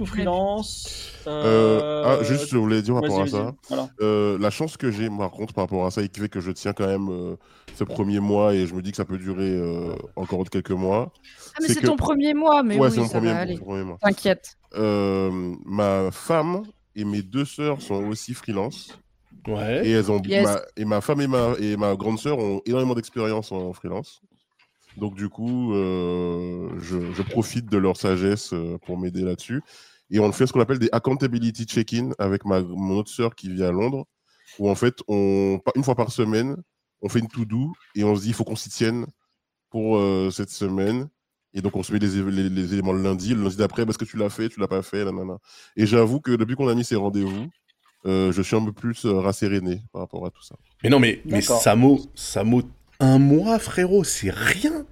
Ou freelance Euh, ah, juste, je voulais dire par rapport à ça. Voilà. Euh, la chance que j'ai, par contre, par rapport à ça, et qui fait que je tiens quand même euh, ce premier mois et je me dis que ça peut durer euh, encore quelques mois. Ah, mais c'est que- ton premier mois, mais ouais, oui, c'est mon ça premier, va aller. mon premier mois. T'inquiète. Euh, ma femme et mes deux sœurs sont aussi freelance. Ouais. Et elles ont Yes. ma, et ma femme et ma et ma grande sœur ont énormément d'expérience en freelance. Donc du coup, euh, je, je profite de leur sagesse euh, pour m'aider là-dessus. Et on fait ce qu'on appelle des accountability check-in avec ma mon autre sœur qui vit à Londres, où en fait, on une fois par semaine, on fait une to-do et on se dit il faut qu'on s'y tienne pour euh, cette semaine. Et donc on se met les, é- les, les éléments le lundi, le lundi d'après, parce que tu l'as fait, tu l'as pas fait, nanana. Et j'avoue que depuis qu'on a mis ces rendez-vous, euh, je suis un peu plus rasséréné par rapport à tout ça. Mais non, mais, mais. Samo, Samo, un mois, frérot, c'est rien.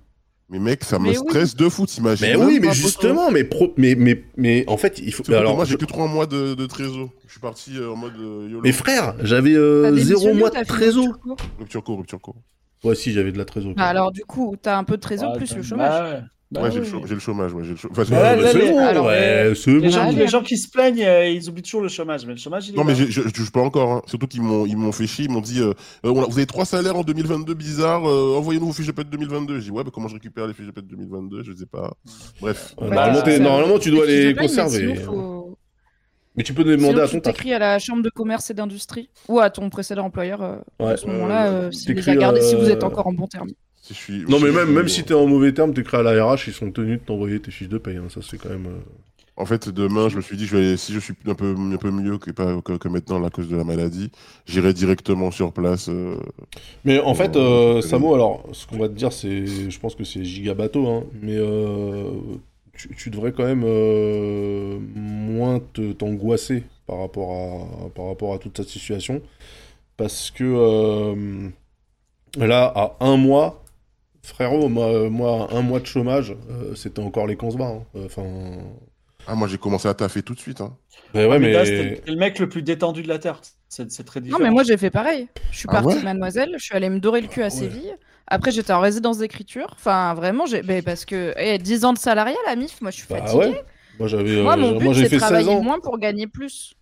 Mais mec, ça me Mais oui. stresse de fou, t'imagines Mais oui, mais justement, mais, pro, mais, mais, mais en fait, il faut. Que alors, moi, j'ai je- que trois mois de, de trésor. Je suis parti euh, en mode euh, YOLO. Mais frère, j'avais euh, mois de trésor. rupture court Rupture court. Ouais, si, j'avais de la trésor. Bah alors, du coup, t'as un peu de trésor Ah, plus le chômage. Bah ouais. J'ai le, oui. chau- j'ai le chômage, ouais, j'ai le chômage. Enfin, Bah, c'est- les- bon, alors, ouais, c'est Les bon. gens, allez, les hein. gens qui se plaignent, euh, ils oublient toujours le chômage. Mais le chômage, il est Non, mais là. je, je, je touche pas encore. hein. Surtout qu'ils m'ont, ils m'ont fait chier. Ils m'ont dit euh, euh, on a- Vous avez trois salaires en 2022 bizarre. euh, Envoyez-nous vos fiches de paie de 2022. Je dis Ouais, mais comment je récupère les fiches de paie de 2022 Je sais pas. Bref. Bah, normalement, tu dois les mais conserver. sinon, faut- Mais tu peux demander sinon, à tu ton taf. t'écris à la chambre de commerce et d'industrie ou à ton précédent employeur euh, Ouais. à ce moment-là, si vous êtes encore en bon terme. Si je suis, Non, mais même, même si t'es en mauvais terme, t'écris à la RH, ils sont tenus de t'envoyer tes fiches de paye. hein. Ça, c'est quand même. euh, En fait, demain, je me suis dit je vais, Si je suis un peu, un peu mieux que, que, que maintenant à cause de la maladie, j'irai directement sur place. euh, Mais en fait, Euh, euh, Samo, alors, ce qu'on va te dire, c'est, je pense que c'est giga bateau, hein, mais tu, tu devrais quand même moins te, t'angoisser par rapport à, par rapport à toute cette situation, parce que là, à un mois, frérot, moi, moi, un mois de chômage, euh, c'était encore les 15 hein. Enfin, Ah, moi, j'ai commencé à taffer tout de suite. Hein. ben ouais, Mais là, mais c'était t'es le mec le plus détendu de la Terre. C'est très Non, différent. mais moi j'ai fait pareil. Je suis Ah partie ouais de Mademoiselle, je suis allée me dorer le cul à ouais. Séville. Après, j'étais en résidence d'écriture. Enfin, vraiment, j'ai... ben, parce que eh, 10 ans de salariat, la MIF, moi je suis bah fatiguée. ouais, moi j'avais, Moi, euh, mon but, moi j'ai c'est fait 16 travailler ans. moins pour gagner plus.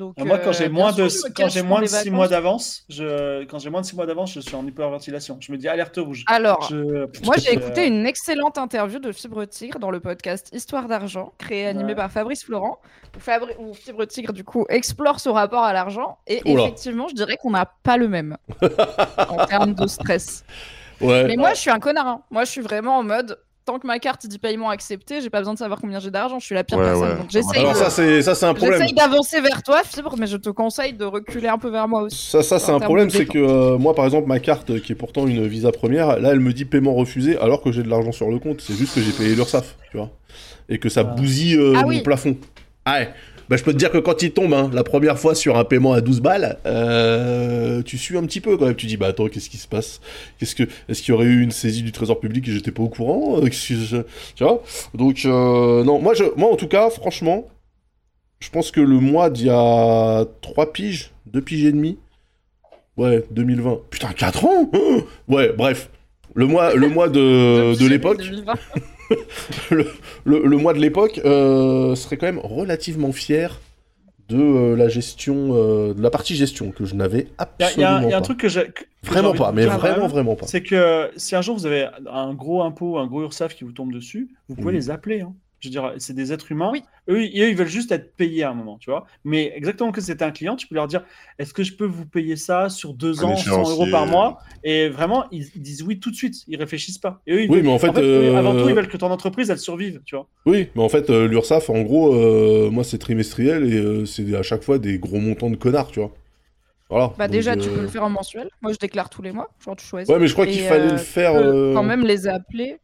Donc, Moi, quand euh, j'ai bien moins de quand j'ai moins de les 6 vacances. mois d'avance, je quand j'ai moins de 6 mois d'avance, je suis en hyperventilation. Je me dis alerte rouge. Alors, Je- moi j'ai écouté une excellente interview de Fibre Tigre dans le podcast Histoire d'argent, créé et animé Ouais. par Fabrice Florent, où, Fabri- où Fibre Tigre du coup explore ce rapport à l'argent. Et Oula. effectivement, je dirais qu'on n'a pas le même en termes de stress. Ouais. Mais moi, je suis un connard. hein. Moi, je suis vraiment en mode. Tant que ma carte dit paiement accepté, j'ai pas besoin de savoir combien j'ai d'argent, je suis la pire Ouais, personne. ouais. Donc j'essaye Alors de- ça, c'est, ça, c'est un problème. j'essaye d'avancer vers toi, Fibre, mais je te conseille de reculer un peu vers moi aussi. Ça, ça c'est un problème, c'est que euh, moi, par exemple, ma carte, qui est pourtant une Visa première, là, elle me dit paiement refusé, alors que j'ai de l'argent sur le compte. C'est juste que j'ai payé l'URSSAF, tu vois. Et que ça Ah. bousille euh, Ah mon oui. plafond. Ah ouais. Bah, je peux te dire que quand il tombe, hein, la première fois sur un paiement à 12 balles, euh, tu suis un petit peu quand même. Tu dis, bah attends, qu'est-ce qui se passe? Qu'est-ce que, Est-ce qu'il y aurait eu une saisie du Trésor public et j'étais pas au courant? Euh, je- Tu vois? Donc, euh, non, moi, je, moi, en tout cas, franchement, je pense que le mois d'il y a 3 piges, 2 piges et demi, ouais, 2020, putain, 4 ans? Ouais, bref. Le mois, le mois de, de l'époque, le, le- le mois de l'époque euh, serait quand même relativement fier de euh, la gestion, euh, de la partie gestion que je n'avais absolument il y a- il y a un pas. truc que j'ai. Vraiment pas, mais vraiment, vraiment pas. C'est que si un jour vous avez un gros impôt, un gros URSAF qui vous tombe dessus, vous pouvez Oui. les appeler. hein. Je veux dire, c'est des êtres humains. Oui. Eux, ils- eux, ils veulent juste être payés à un moment, tu vois. Mais exactement que c'était un client, tu peux leur dire est-ce que je peux vous payer ça sur deux Un ans, 100 euros par mois? Et vraiment, ils, ils disent oui tout de suite. Ils réfléchissent pas. Et eux, ils Oui, veulent- mais en fait, eux, avant euh, tout, ils veulent que ton entreprise, elle survive, tu vois. Oui, mais en fait, euh, l'URSSAF, en gros, euh, moi, c'est trimestriel et euh, c'est à chaque fois des gros montants de connards, tu vois. Voilà. Bah Donc, déjà, tu euh, peux le faire en mensuel. Moi, je déclare tous les mois. Genre, tu choisis. Ouais, mais je crois qu'il fallait euh, le faire. tu peux euh, Quand même les appeler.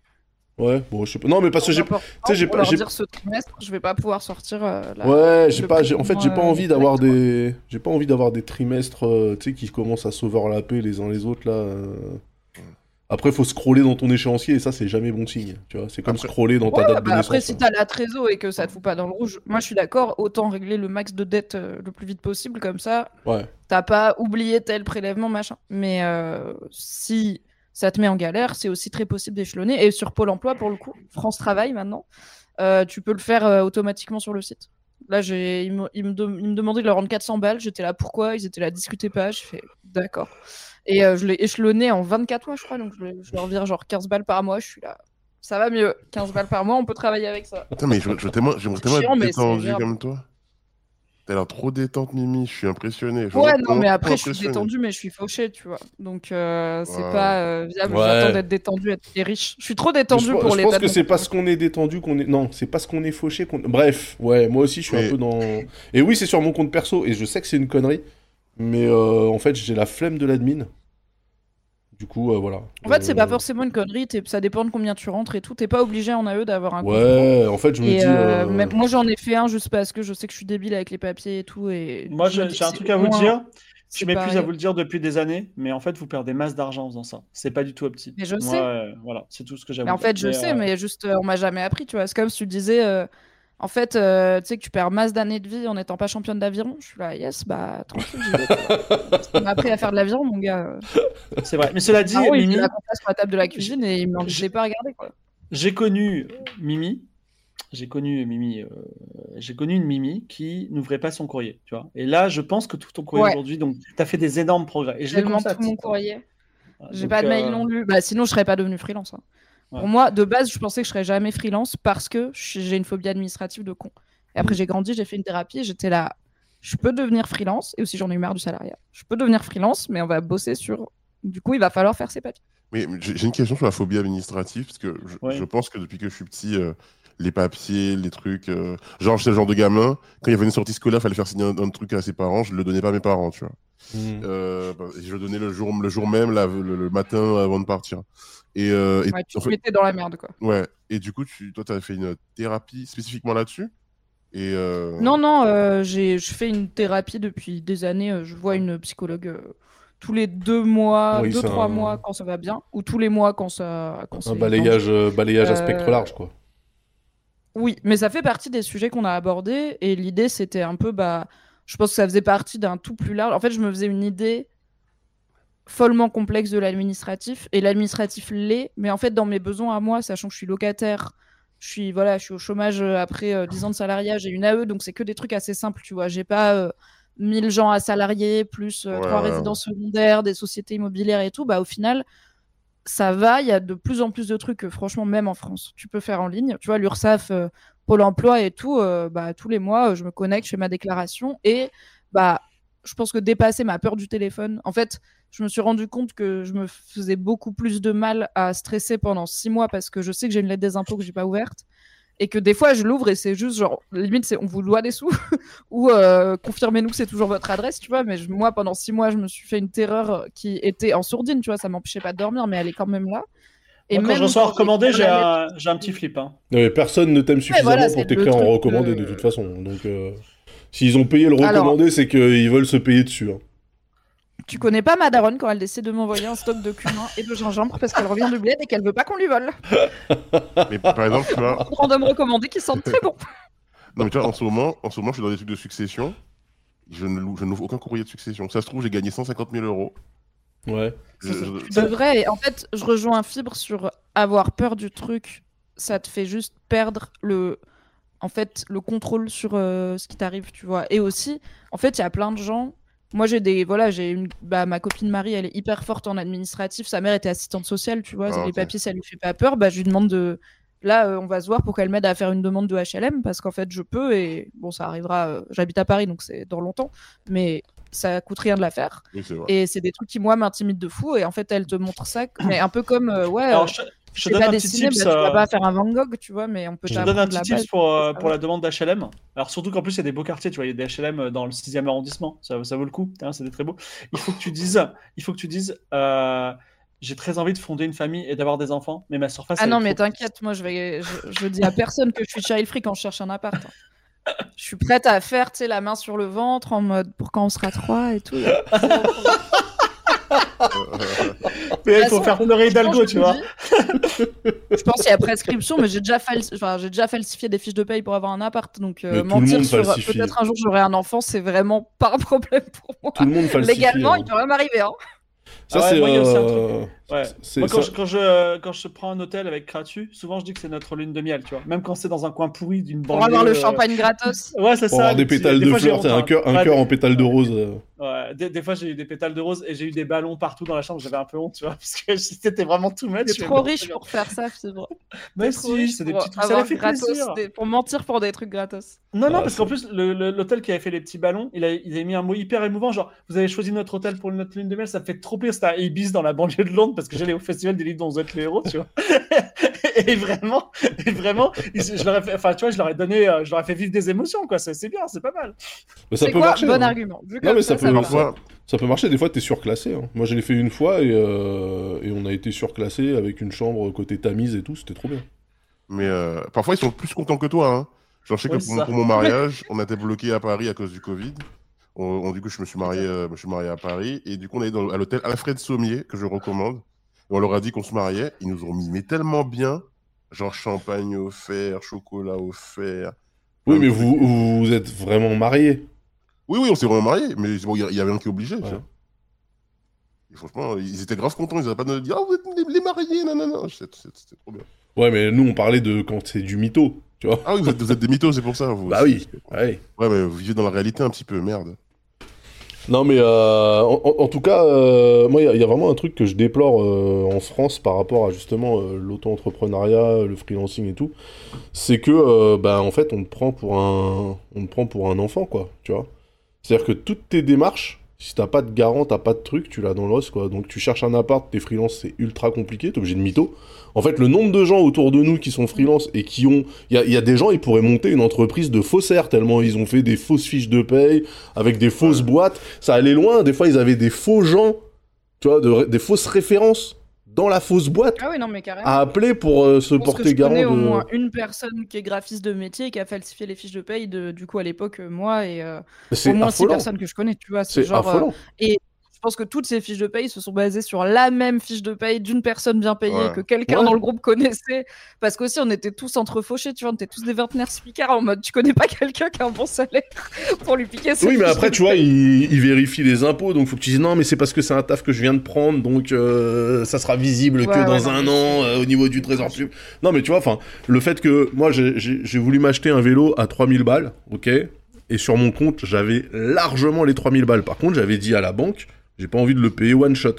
Ouais, bon, je sais pas. Non, mais parce que j'ai. Tu sais, j'ai pas- dire ce trimestre, je vais pas pouvoir sortir. euh, la- Ouais, j'ai pas. j'ai- En fait, j'ai pas envie euh, d'avoir des. J'ai pas envie d'avoir des trimestres, euh, tu sais, qui commencent à s'overlapper les uns les autres là. euh. Après, faut scroller dans ton échéancier et ça, c'est jamais bon signe. Tu vois, c'est comme Après- scroller dans ta Ouais, date de bah naissance. après, si hein. t'as la trésor et que ça te fout pas dans le rouge, moi je suis d'accord, autant régler le max de dette euh, le plus vite possible, comme ça, Ouais. t'as pas oublié tel prélèvement, machin. Mais euh, si ça te met en galère. C'est aussi très possible d'échelonner. Et sur Pôle emploi, pour le coup, France Travail maintenant, euh, tu peux le faire euh, automatiquement sur le site. Là, j'ai, ils, me, ils me ils me demandaient de leur rendre 400 balles. J'étais là, pourquoi? Ils étaient là, discutez pas. Je fais, d'accord. Et euh, je l'ai échelonné en 24 mois, je crois. Donc, je, je leur vire genre 15 balles par mois. Je suis là, ça va mieux. 15 balles par mois, on peut travailler avec ça. Putain, mais je, je tellement- j'aimerais tellement chiant, être détendu comme toi. T'as l'air trop détente, Mimi. Je suis impressionné. Je Ouais, non, mais après, je suis détendue, mais je suis fauchée, tu vois. Donc, euh, c'est Ouais. pas euh, viable. Ouais. J'attends d'être détendue être- riche. Je suis trop détendue je, pour je les pense dates que c'est parce qu'on est détendu qu'on est. Non, c'est parce qu'on est fauché qu'on. Bref, ouais, moi aussi je suis Mais- un peu dans. Et oui, c'est sur mon compte perso et je sais que c'est une connerie, mais euh, en fait j'ai la flemme de l'admin. Du coup, euh, voilà. En fait, c'est pas Euh, forcément une connerie, ça dépend de combien tu rentres et tout. T'es pas obligé en AE d'avoir un. Ouais, en fait, je me Et dis. euh, euh, même- moi, j'en ai fait un juste parce que je sais que je suis débile avec les papiers et tout. Et Moi, j'ai un truc à vous moins- dire. Je m'épuise à vous le dire depuis des années, mais en fait, vous perdez masse d'argent en faisant ça. C'est pas du tout optique. Mais je Moi, sais. euh, voilà, c'est tout ce que j'ai à Mais vous en fait, je sais, euh, mais juste, euh, on m'a jamais appris, tu vois. C'est comme si tu disais, euh, en fait, euh, tu sais que tu perds masse d'années de vie en n'étant pas championne d'aviron. Je suis là, yes, bah, tranquille. j'y vais. On m'a appris à faire de l'aviron, mon gars. C'est vrai. Mais cela dit, Ah oui, il Mimi, met la sur la table de la cuisine et il m'en pas quoi. j'ai connu Mimi. J'ai connu Mimi. euh, j'ai connu une Mimi qui n'ouvrait pas son courrier, tu vois. Et là, je pense que tout ton courrier Ouais. aujourd'hui, donc, tu as fait des énormes progrès. Et je l'ai tout mon courrier. J'ai pas de mail euh, non lu. Bah, sinon, je serais pas devenue freelance. hein. Ouais. Pour moi, de base, je pensais que je serais jamais freelance parce que j'ai une phobie administrative de con. Et après, j'ai grandi, j'ai fait une thérapie et j'étais là. Je peux devenir freelance et aussi j'en ai eu marre du salariat. Je peux devenir freelance, mais on va bosser sur. Du coup, il va falloir faire ses papiers. Mais j'ai une question sur la phobie administrative, parce que je, Ouais. je pense que depuis que je suis petit, euh, les papiers, les trucs. euh, genre, j'étais le genre de gamin, quand il y avait une sortie scolaire, il fallait faire signer un, un truc à ses parents, je le donnais pas à mes parents, tu vois. hmm. Euh, bah, je le donnais le jour, le jour même, le matin avant de partir. Et, euh, et Ouais, tu te fait- mettais dans la merde, quoi. ouais. Et du coup, tu, toi, tu as fait une thérapie spécifiquement là-dessus? Et euh, Non, non, euh, j'ai- je fais une thérapie depuis des années. euh, Je vois une psychologue euh, tous les deux mois, Oui, deux, trois un- mois quand ça va bien, ou tous les mois quand ça. Quand Un c'est balayage, euh, balayage à Euh, spectre large, quoi. Oui, mais ça fait partie des sujets qu'on a abordés et l'idée c'était un peu bah je pense que ça faisait partie d'un tout plus large. En fait, je me faisais une idée follement complexe de l'administratif et l'administratif l'est, mais en fait dans mes besoins à moi, sachant que je suis locataire, je suis voilà, je suis au chômage euh, après euh, 10 ans de salariat, j'ai une AE donc c'est que des trucs assez simples, tu vois, j'ai pas euh, 1000 gens à salarier plus euh, Ouais, trois ouais, résidences secondaires, des sociétés immobilières et tout, bah au final ça va, il y a de plus en plus de trucs, euh, franchement, même en France, tu peux faire en ligne. Tu vois, l'URSSAF, euh, Pôle emploi et tout, euh, bah, tous les mois, euh, je me connecte, je fais ma déclaration et bah, je pense que dépasser ma peur du téléphone, en fait, je me suis rendu compte que je me faisais beaucoup plus de mal à stresser pendant six mois parce que je sais que j'ai une lettre des impôts que j'ai pas ouverte et que des fois je l'ouvre et c'est juste genre limite c'est on vous doit des sous ou euh, confirmez-nous que c'est toujours votre adresse tu vois mais je- moi pendant six mois je me suis fait une terreur qui était en sourdine tu vois ça m'empêchait pas de dormir mais elle est quand même là Moi, quand même je reçois recommandé, j'ai un, petit flip. Hein. Non, mais personne ne t'aime suffisamment voilà, pour t'écrire en recommandé de- de toute façon. Donc, euh, s'ils ont payé le Alors- recommandé, c'est qu'ils veulent se payer dessus. hein. Tu connais pas ma daronne quand elle décide de m'envoyer un stock de cumin et de gingembre parce qu'elle revient du bled et qu'elle veut pas qu'on lui vole? Mais par exemple, tu vois, Random recommandé qui sentent très bon. non, mais tu vois, en ce moment, en ce moment, je suis dans des trucs de succession. Je ne loue- je n'ouvre aucun courrier de succession. Ça se trouve, j'ai gagné 150 000 euros. Ouais. Je- je- C'est vrai. Et en fait, je rejoins Fibre sur avoir peur du truc. Ça te fait juste perdre le, en fait, le contrôle sur euh, ce qui t'arrive, tu vois. Et aussi, en fait, il y a plein de gens. Moi, j'ai des, voilà, j'ai une, bah, ma copine Marie, elle est hyper forte en administratif. Sa mère était assistante sociale, tu vois. Ah, les papiers, ça lui fait pas peur. Bah, je lui demande de, là, euh, on va se voir pour qu'elle m'aide à faire une demande de HLM parce qu'en fait, je peux et bon, ça arrivera. euh, J'habite à Paris, donc c'est dans longtemps, mais ça coûte rien de la faire. Oui. Et c'est des trucs qui, moi, m'intimident de fou. Et en fait, elle te montre ça, mais un peu comme, euh, ouais, Alors, je, je tu te donne pas un petit tips. bah, tu vas euh, pas faire un Van Gogh, tu vois, mais on peut Je te donne un petit base. tips pour, euh, pour la demande d'HLM. Alors, surtout qu'en plus, il y a des beaux quartiers, tu vois, il y a des HLM dans le 6e arrondissement. Ça, ça vaut le coup, hein, c'est des très beau. Il faut que tu dises, il faut que tu dises euh, j'ai très envie de fonder une famille et d'avoir des enfants, mais ma surface. Ah non, mais t'inquiète, moi, je, vais, je, je dis à personne que je suis child free quand je cherche un appart. hein. Je suis prête à faire, tu sais, la main sur le ventre en mode pour quand on sera trois et tout. Mais il faut façon, faire pleurer Hidalgo, tu vois. Je pense qu'il y a prescription, mais j'ai déjà, falsi- enfin, j'ai déjà falsifié des fiches de paye pour avoir un appart. Donc, euh, mentir sur falsifie. peut-être un jour j'aurai un enfant, c'est vraiment pas un problème pour moi. Tout le monde falsifie. Légalement, hein. il peut même arriver. Hein. Ça, Ah ouais, c'est. euh, Ouais. Moi, quand, ça- je, quand, je, quand je prends un hôtel avec Kratu, souvent je dis que c'est notre lune de miel, tu vois. Même quand c'est dans un coin pourri d'une Pour banlieue. avoir le euh, champagne gratos. Ouais, c'est Pour ça. avoir des pétales des de fleurs, un hein. cœur, un Ouais, cœur des- en pétales de rose. euh. Ouais, des, des fois, j'ai eu des pétales de rose et j'ai eu des ballons partout dans la chambre. J'avais un peu honte, tu vois, parce que c'était vraiment tout. C'est mais trop riche pour faire ça, Fibre. Mais T'es trop si, riche c'est des pour petits trucs. Ça fait gratos, plaisir. des- Pour mentir pour des trucs gratos. Non, non, Ah, parce qu'en plus, l'hôtel qui avait fait les petits ballons, il, a, il mis un mot hyper émouvant, genre, vous avez choisi notre hôtel pour notre lune de miel, ça me fait trop plaisir. C'était à Ibis dans la banlieue de Londres, parce que j'allais au festival des livres dont vous êtes les héros, tu vois. et vraiment, et vraiment, je leur ai fait, enfin, tu vois, je leur ai donné, euh, je leur ai fait vivre des émotions, quoi. C'est c'est bien, c'est pas mal. Mais ça C'est peut quoi marcher. Bon hein. argument? Non, mais ça peut- va. Parfois, Ça peut marcher, des fois t'es surclassé. hein. Moi je l'ai fait une fois et, euh, et on a été surclassé avec une chambre côté Tamise et tout, c'était trop bien. mais euh, parfois ils sont plus contents que toi. Hein. Genre, je sais Oui, que pour, pour mon mariage, on a été bloqué à Paris à cause du Covid. On, on- du coup, je me suis marié, euh, je me suis marié à Paris et du coup, on est dans, à l'hôtel Alfred Sommier que je recommande. Et on leur a dit qu'on se mariait. Ils nous ont mis mais tellement bien, genre champagne offert, chocolat offert. Oui, mais vous, vous êtes vraiment mariés. Oui, oui, on s'est vraiment mariés, mais bon, il y a- il y, avait un qui est obligé. Ouais. Et franchement, ils étaient grave contents. Ils n'avaient pas de dire, ah, vous êtes les, les mariés, non, non, non. C'était c'était trop bien. Ouais, mais nous on parlait de quand c'est du mytho, tu vois. Ah oui, vous êtes, vous êtes des mythos, c'est pour ça. Vous, Bah oui, ouais. Ouais, mais vous vivez dans la réalité un petit peu, merde. Non, mais euh, en, tout cas, euh, moi, il y, a- vraiment un truc que je déplore euh, en France par rapport à justement l'auto-entrepreneuriat, le freelancing et tout. C'est que, bah, en fait, on te prend pour un, on te prend pour un enfant, quoi, tu vois. C'est-à-dire que toutes tes démarches, si t'as pas de garant, t'as pas de truc, tu l'as dans l'os, quoi. Donc, tu cherches un appart, t'es freelance, c'est ultra compliqué, t'es obligé de mytho. En fait, le nombre de gens autour de nous qui sont freelance et qui ont. Il y y a des gens, ils pourraient monter une entreprise de faussaires tellement ils ont fait des fausses fiches de paye avec des fausses boîtes. Ça allait loin. Des fois, ils avaient des faux gens, tu vois, de- des fausses références dans la fausse boîte Ah oui, non, mais carrément. à appeler pour euh, se pense que porter je garant de. au moins une personne qui est graphiste de métier et qui a falsifié les fiches de paye de, du coup à l'époque euh, moi et euh, C'est au moins six personnes que je connais tu vois c'est genre euh, affolant. Je pense que toutes ces fiches de paye se sont basées sur la même fiche de paye d'une personne bien payée Ouais. que quelqu'un Ouais. dans le groupe connaissait parce qu'aussi on était tous entrefauchés tu vois on était tous des vingtenaires spicards en mode tu connais pas quelqu'un qui a un bon salaire pour lui piquer ses Oui, mais après, tu vois, il, il vérifie les impôts, donc faut que tu dises non, mais c'est parce que c'est un taf que je viens de prendre, donc euh, ça sera visible Ouais, que ouais, dans non, un mais an euh, au niveau du trésor public. Non, mais tu vois, enfin, le fait que moi, j'ai voulu m'acheter un vélo à 3000 balles, ok Et sur mon compte, j'avais largement les 3000 balles. Par contre, j'avais dit à la banque, j'ai pas envie de le payer one shot.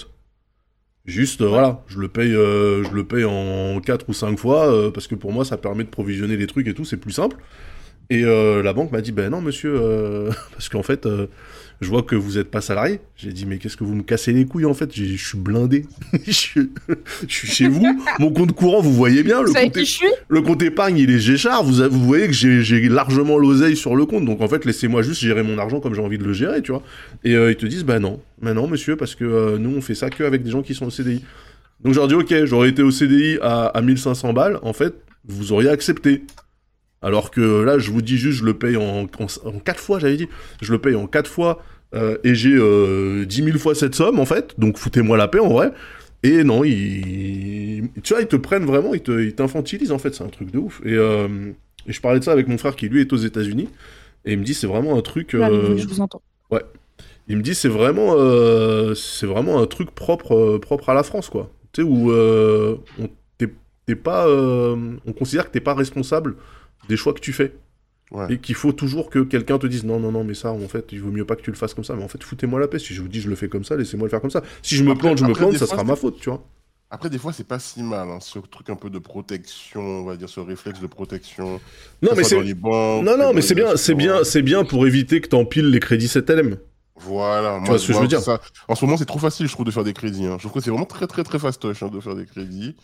Juste, euh, voilà, je le paye, euh, je le paye en 4 ou 5 fois, euh, parce que pour moi, ça permet de provisionner les trucs et tout, c'est plus simple. Et euh, la banque m'a dit, ben non, monsieur, euh, parce qu'en fait, euh, je vois que vous n'êtes pas salarié. J'ai dit, mais qu'est-ce que vous me cassez les couilles, en fait? J'ai dit, Je suis blindé. je, suis... chez vous. Mon compte courant, vous voyez bien. Le compte, suis le compte épargne, il est Géchard. Vous, vous voyez que j'ai j'ai largement l'oseille sur le compte. Donc, en fait, laissez-moi juste gérer mon argent comme j'ai envie de le gérer, tu vois. Et ils te disent, bah non, bah non, monsieur, parce que nous, on fait ça qu'avec des gens qui sont au CDI. Donc, leur dis, ok, j'aurais été au CDI à, à 1500 balles. En fait, vous auriez accepté. Alors que là, je vous dis juste, je le paye en, en, en 4 fois, j'avais dit. Je le paye en 4 fois euh, et j'ai euh, 10 000 fois cette somme, en fait. Donc foutez-moi la paix, en vrai. Et non, ils... Tu vois, ils te prennent vraiment, ils t'infantilisent, en fait. C'est un truc de ouf. Et, euh, et je parlais de ça avec mon frère qui, lui, est aux États-Unis. Et il me dit, c'est vraiment un truc... Euh, Je vous entends. il me dit c'est vraiment c'est vraiment un truc propre propre à la France quoi. Tu sais où on pas on considère que t'es pas responsable des choix que tu fais Ouais. et qu'il faut toujours que quelqu'un te dise non non non mais ça en fait il vaut mieux pas que tu le fasses comme ça mais en fait foutez-moi la paix si je vous dis je le fais comme ça laissez-moi le faire comme ça si je me Après- plante je me plante ça fois, sera ma faute tu vois Après, des fois, c'est pas si mal, hein, ce truc un peu de protection, on va dire, ce réflexe de protection. non mais c'est non non mais c'est bien c'est bien c'est bien pour éviter que t'empiles les crédits 7LM Voilà, moi, vois ce que je veux dire ça- En ce moment, c'est trop facile, je trouve, de faire des crédits. hein. Je trouve que c'est vraiment très, très, très fastoche hein, de faire des crédits.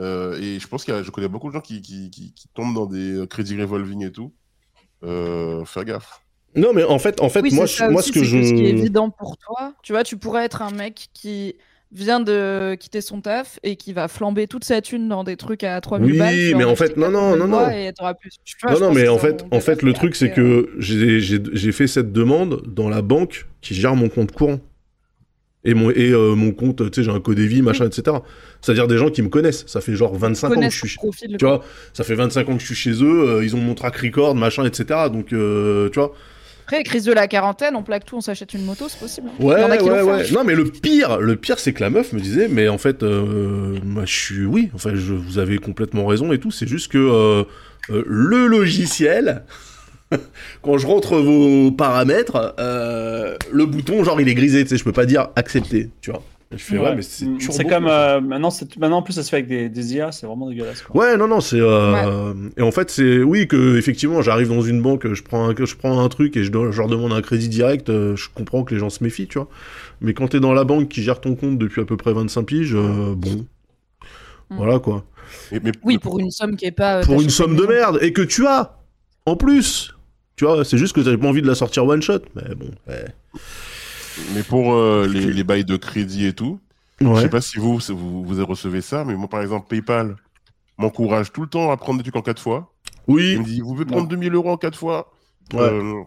Euh, et je pense qu'il y a, je connais beaucoup de gens qui, qui, qui, qui tombent dans des euh, crédits revolving et tout. Euh, faire gaffe. non mais en fait en fait oui, moi je- moi aussi, ce que je ce qui est évident pour toi, tu vois, tu pourrais être un mec qui vient de quitter son taf et qui va flamber toute sa thune dans des trucs à 3000 Oui, balles. vas mais en fait, non, non, non, non. Et t'auras plus. vois, Non, non, mais en fait, en fait, le truc, c'est euh, que j'ai- j'ai j'ai fait cette demande dans la banque qui gère mon compte courant. Et mon, et, euh, mon compte, tu sais, j'ai un code vie, machin, etc. C'est-à-dire des gens qui me connaissent. Ça fait genre 25 ans que je suis. ton profil. Tu vois, ça fait 25 ans que je suis chez eux, euh, ils ont mon track record, machin, etc. Donc, euh, tu vois. Après, crise de la quarantaine, on plaque tout, on s'achète une moto, c'est possible. hein. Ouais, Il y en a qui ouais, ouais. hein. Non, mais le pire, le pire, c'est que la meuf me disait, mais en fait, euh, je suis, oui, enfin, je, vous avez complètement raison et tout. C'est juste que le logiciel, quand je rentre vos paramètres, euh, le bouton, genre, il est grisé. Tu sais, je peux pas dire accepter, tu vois. Je fais ouais, Ouais. mais c'est Mm, C'est comme euh, maintenant, maintenant en plus ça se fait avec des, des IA, c'est vraiment dégueulasse. Quoi. Ouais, non, non, c'est. euh, Et en fait, c'est. Oui, que effectivement, j'arrive dans une banque, je prends un, je prends un truc et je, leur demande un crédit direct, je comprends que les gens se méfient, tu vois. Mais quand t'es dans la banque qui gère ton compte depuis à peu près 25 piges, euh, bon. Mm. Voilà, quoi. Et- mais, Oui, pour une somme qui est pas. Pour une somme de merde, et que tu as, en plus. Tu vois, c'est juste que t'avais pas envie de la sortir one shot, mais bon. ouais. mais pour euh, les, les bails de crédit et tout, je Ouais. sais pas si vous, vous, vous recevez ça, mais moi, par exemple, PayPal m'encourage tout le temps à prendre des trucs en quatre fois. Oui, Il me dit, vous pouvez prendre 2000 euros en quatre fois. Ouais. Euh,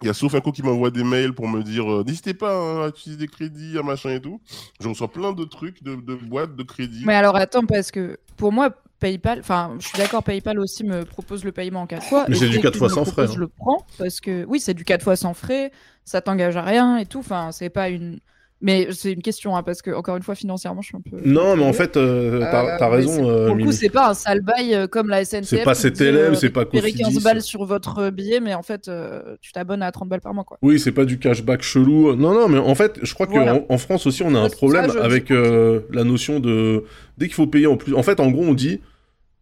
Il y a qui m'envoie des mails pour me dire euh, n'hésitez pas hein, à utiliser des crédits, à machin et tout. Je reçois plein de trucs, de, de boîtes de crédit. Mais alors attends, parce que pour moi, PayPal, enfin, je suis d'accord, PayPal aussi me propose le paiement en 4 fois. Mais c'est du dès quatre qu'il fois me sans frais, hein. Je le prends parce que oui, c'est du 4 fois sans frais, ça t'engage à rien et tout. Enfin, c'est pas une. Mais c'est une question, hein, parce que encore une fois, financièrement, je suis un peu. non, mais en fait, euh, t'as Euh, raison. euh, Pour le coup, c'est pas un sale bail euh, comme la SNCF. C'est pas CTLM, c'est pas Cofidis. 15 balles sur votre billet, mais en fait, euh, tu t'abonnes à 30 balles par mois, quoi. Oui, c'est pas du cashback chelou. Non, non, mais en fait, je crois qu'en Voilà. en France aussi, on a un Ça, problème je avec euh, la notion de. Dès qu'il faut payer en plus. En fait, en gros, on dit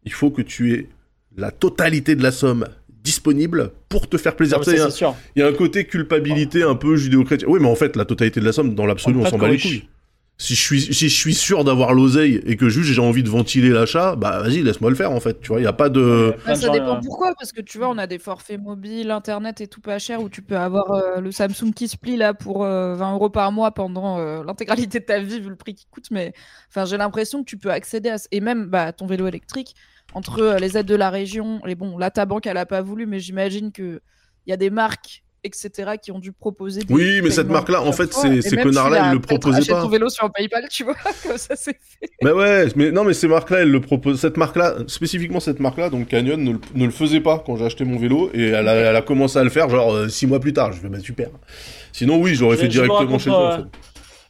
il faut que tu aies la totalité de la somme disponible pour te faire plaisir. Il y a- y, un côté culpabilité un peu judéo-chrétien. Oui, mais en fait, la totalité de la somme, dans l'absolu, On s'en bat les couilles. Si je suis, si je suis sûr d'avoir l'oseille et que juste j'ai envie de ventiler l'achat, bah vas-y, laisse-moi le faire en fait. Tu vois, il y a pas de. Bah, ça dépend euh, pourquoi, parce que tu vois, on a des forfaits mobiles, internet et tout pas cher où tu peux avoir euh, le Samsung qui se plie là pour euh, 20 euros par mois pendant euh, l'intégralité de ta vie, vu le prix qui coûte. Mais enfin, j'ai l'impression que tu peux accéder à. Et même bah, ton vélo électrique, entre euh, les aides de la région, et bon, là, ta banque, elle a pas voulu, mais j'imagine qu'il y a des marques, etc., qui ont dû proposer des. Oui, mais cette marque-là, en fait, fois. ces- connards-là, ils le proposaient acheté pas. ton vélo sur PayPal, tu vois, comme ça c'est fait. Bah ouais, mais non, mais ces marques-là, elles le proposent. Cette marque-là, spécifiquement cette marque-là, donc Canyon, ne, le- ne le faisait pas quand j'ai acheté mon vélo et elle a, elle a commencé à le faire genre euh, six mois plus tard. Je fais bah super. Sinon, oui, j'aurais fait directement chez toi. en fait.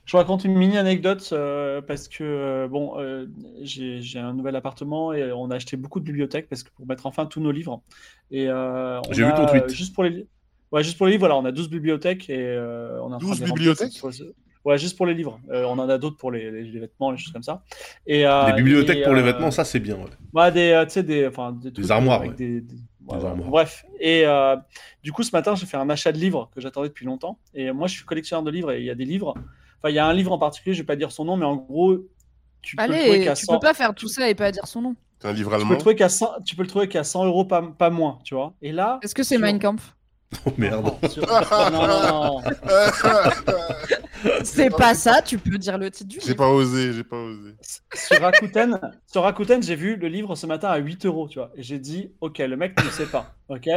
Je vous raconte une mini anecdote euh, parce que euh, bon, euh, j'ai un nouvel appartement et on a acheté beaucoup de bibliothèques parce que pour mettre enfin tous nos livres. Et J'ai vu ton tweet. Juste pour les, ouais, juste pour les livres, voilà, on a 12 bibliothèques et on a 12 bibliothèques Ouais, juste pour les livres. On en a d'autres pour les, les- les vêtements, les choses comme ça. Et, Des bibliothèques et, pour les vêtements, ça c'est bien. ouais. Ouais, des, des, enfin, des, trucs, armoires, avec ouais. Des, des- armoires. Bref. Et euh, du coup, ce matin, j'ai fait un achat de livres que j'attendais depuis longtemps. Et moi, je suis collectionneur de livres et il y a des livres. Enfin, il y a un livre en particulier, je vais pas dire son nom, mais en gros, tu peux le trouver Allez, qu'à tu 100 peux pas faire tout ça et pas dire son nom. C'est un livre tu peux allemand. le trouver qu'à 100 tu peux le trouver qu'à 100 euros, pas, pas moins, tu vois. Et là. Est-ce que c'est sur- Mein Kampf? Oh merde. Non, sur- non, non. C'est pas ça, tu peux dire le titre du J'ai pas osé, j'ai pas osé. Sur Rakuten, sur Rakuten, j'ai vu le livre ce matin à 8 euros, tu vois. Et j'ai dit, ok, le mec ne sait pas, ok.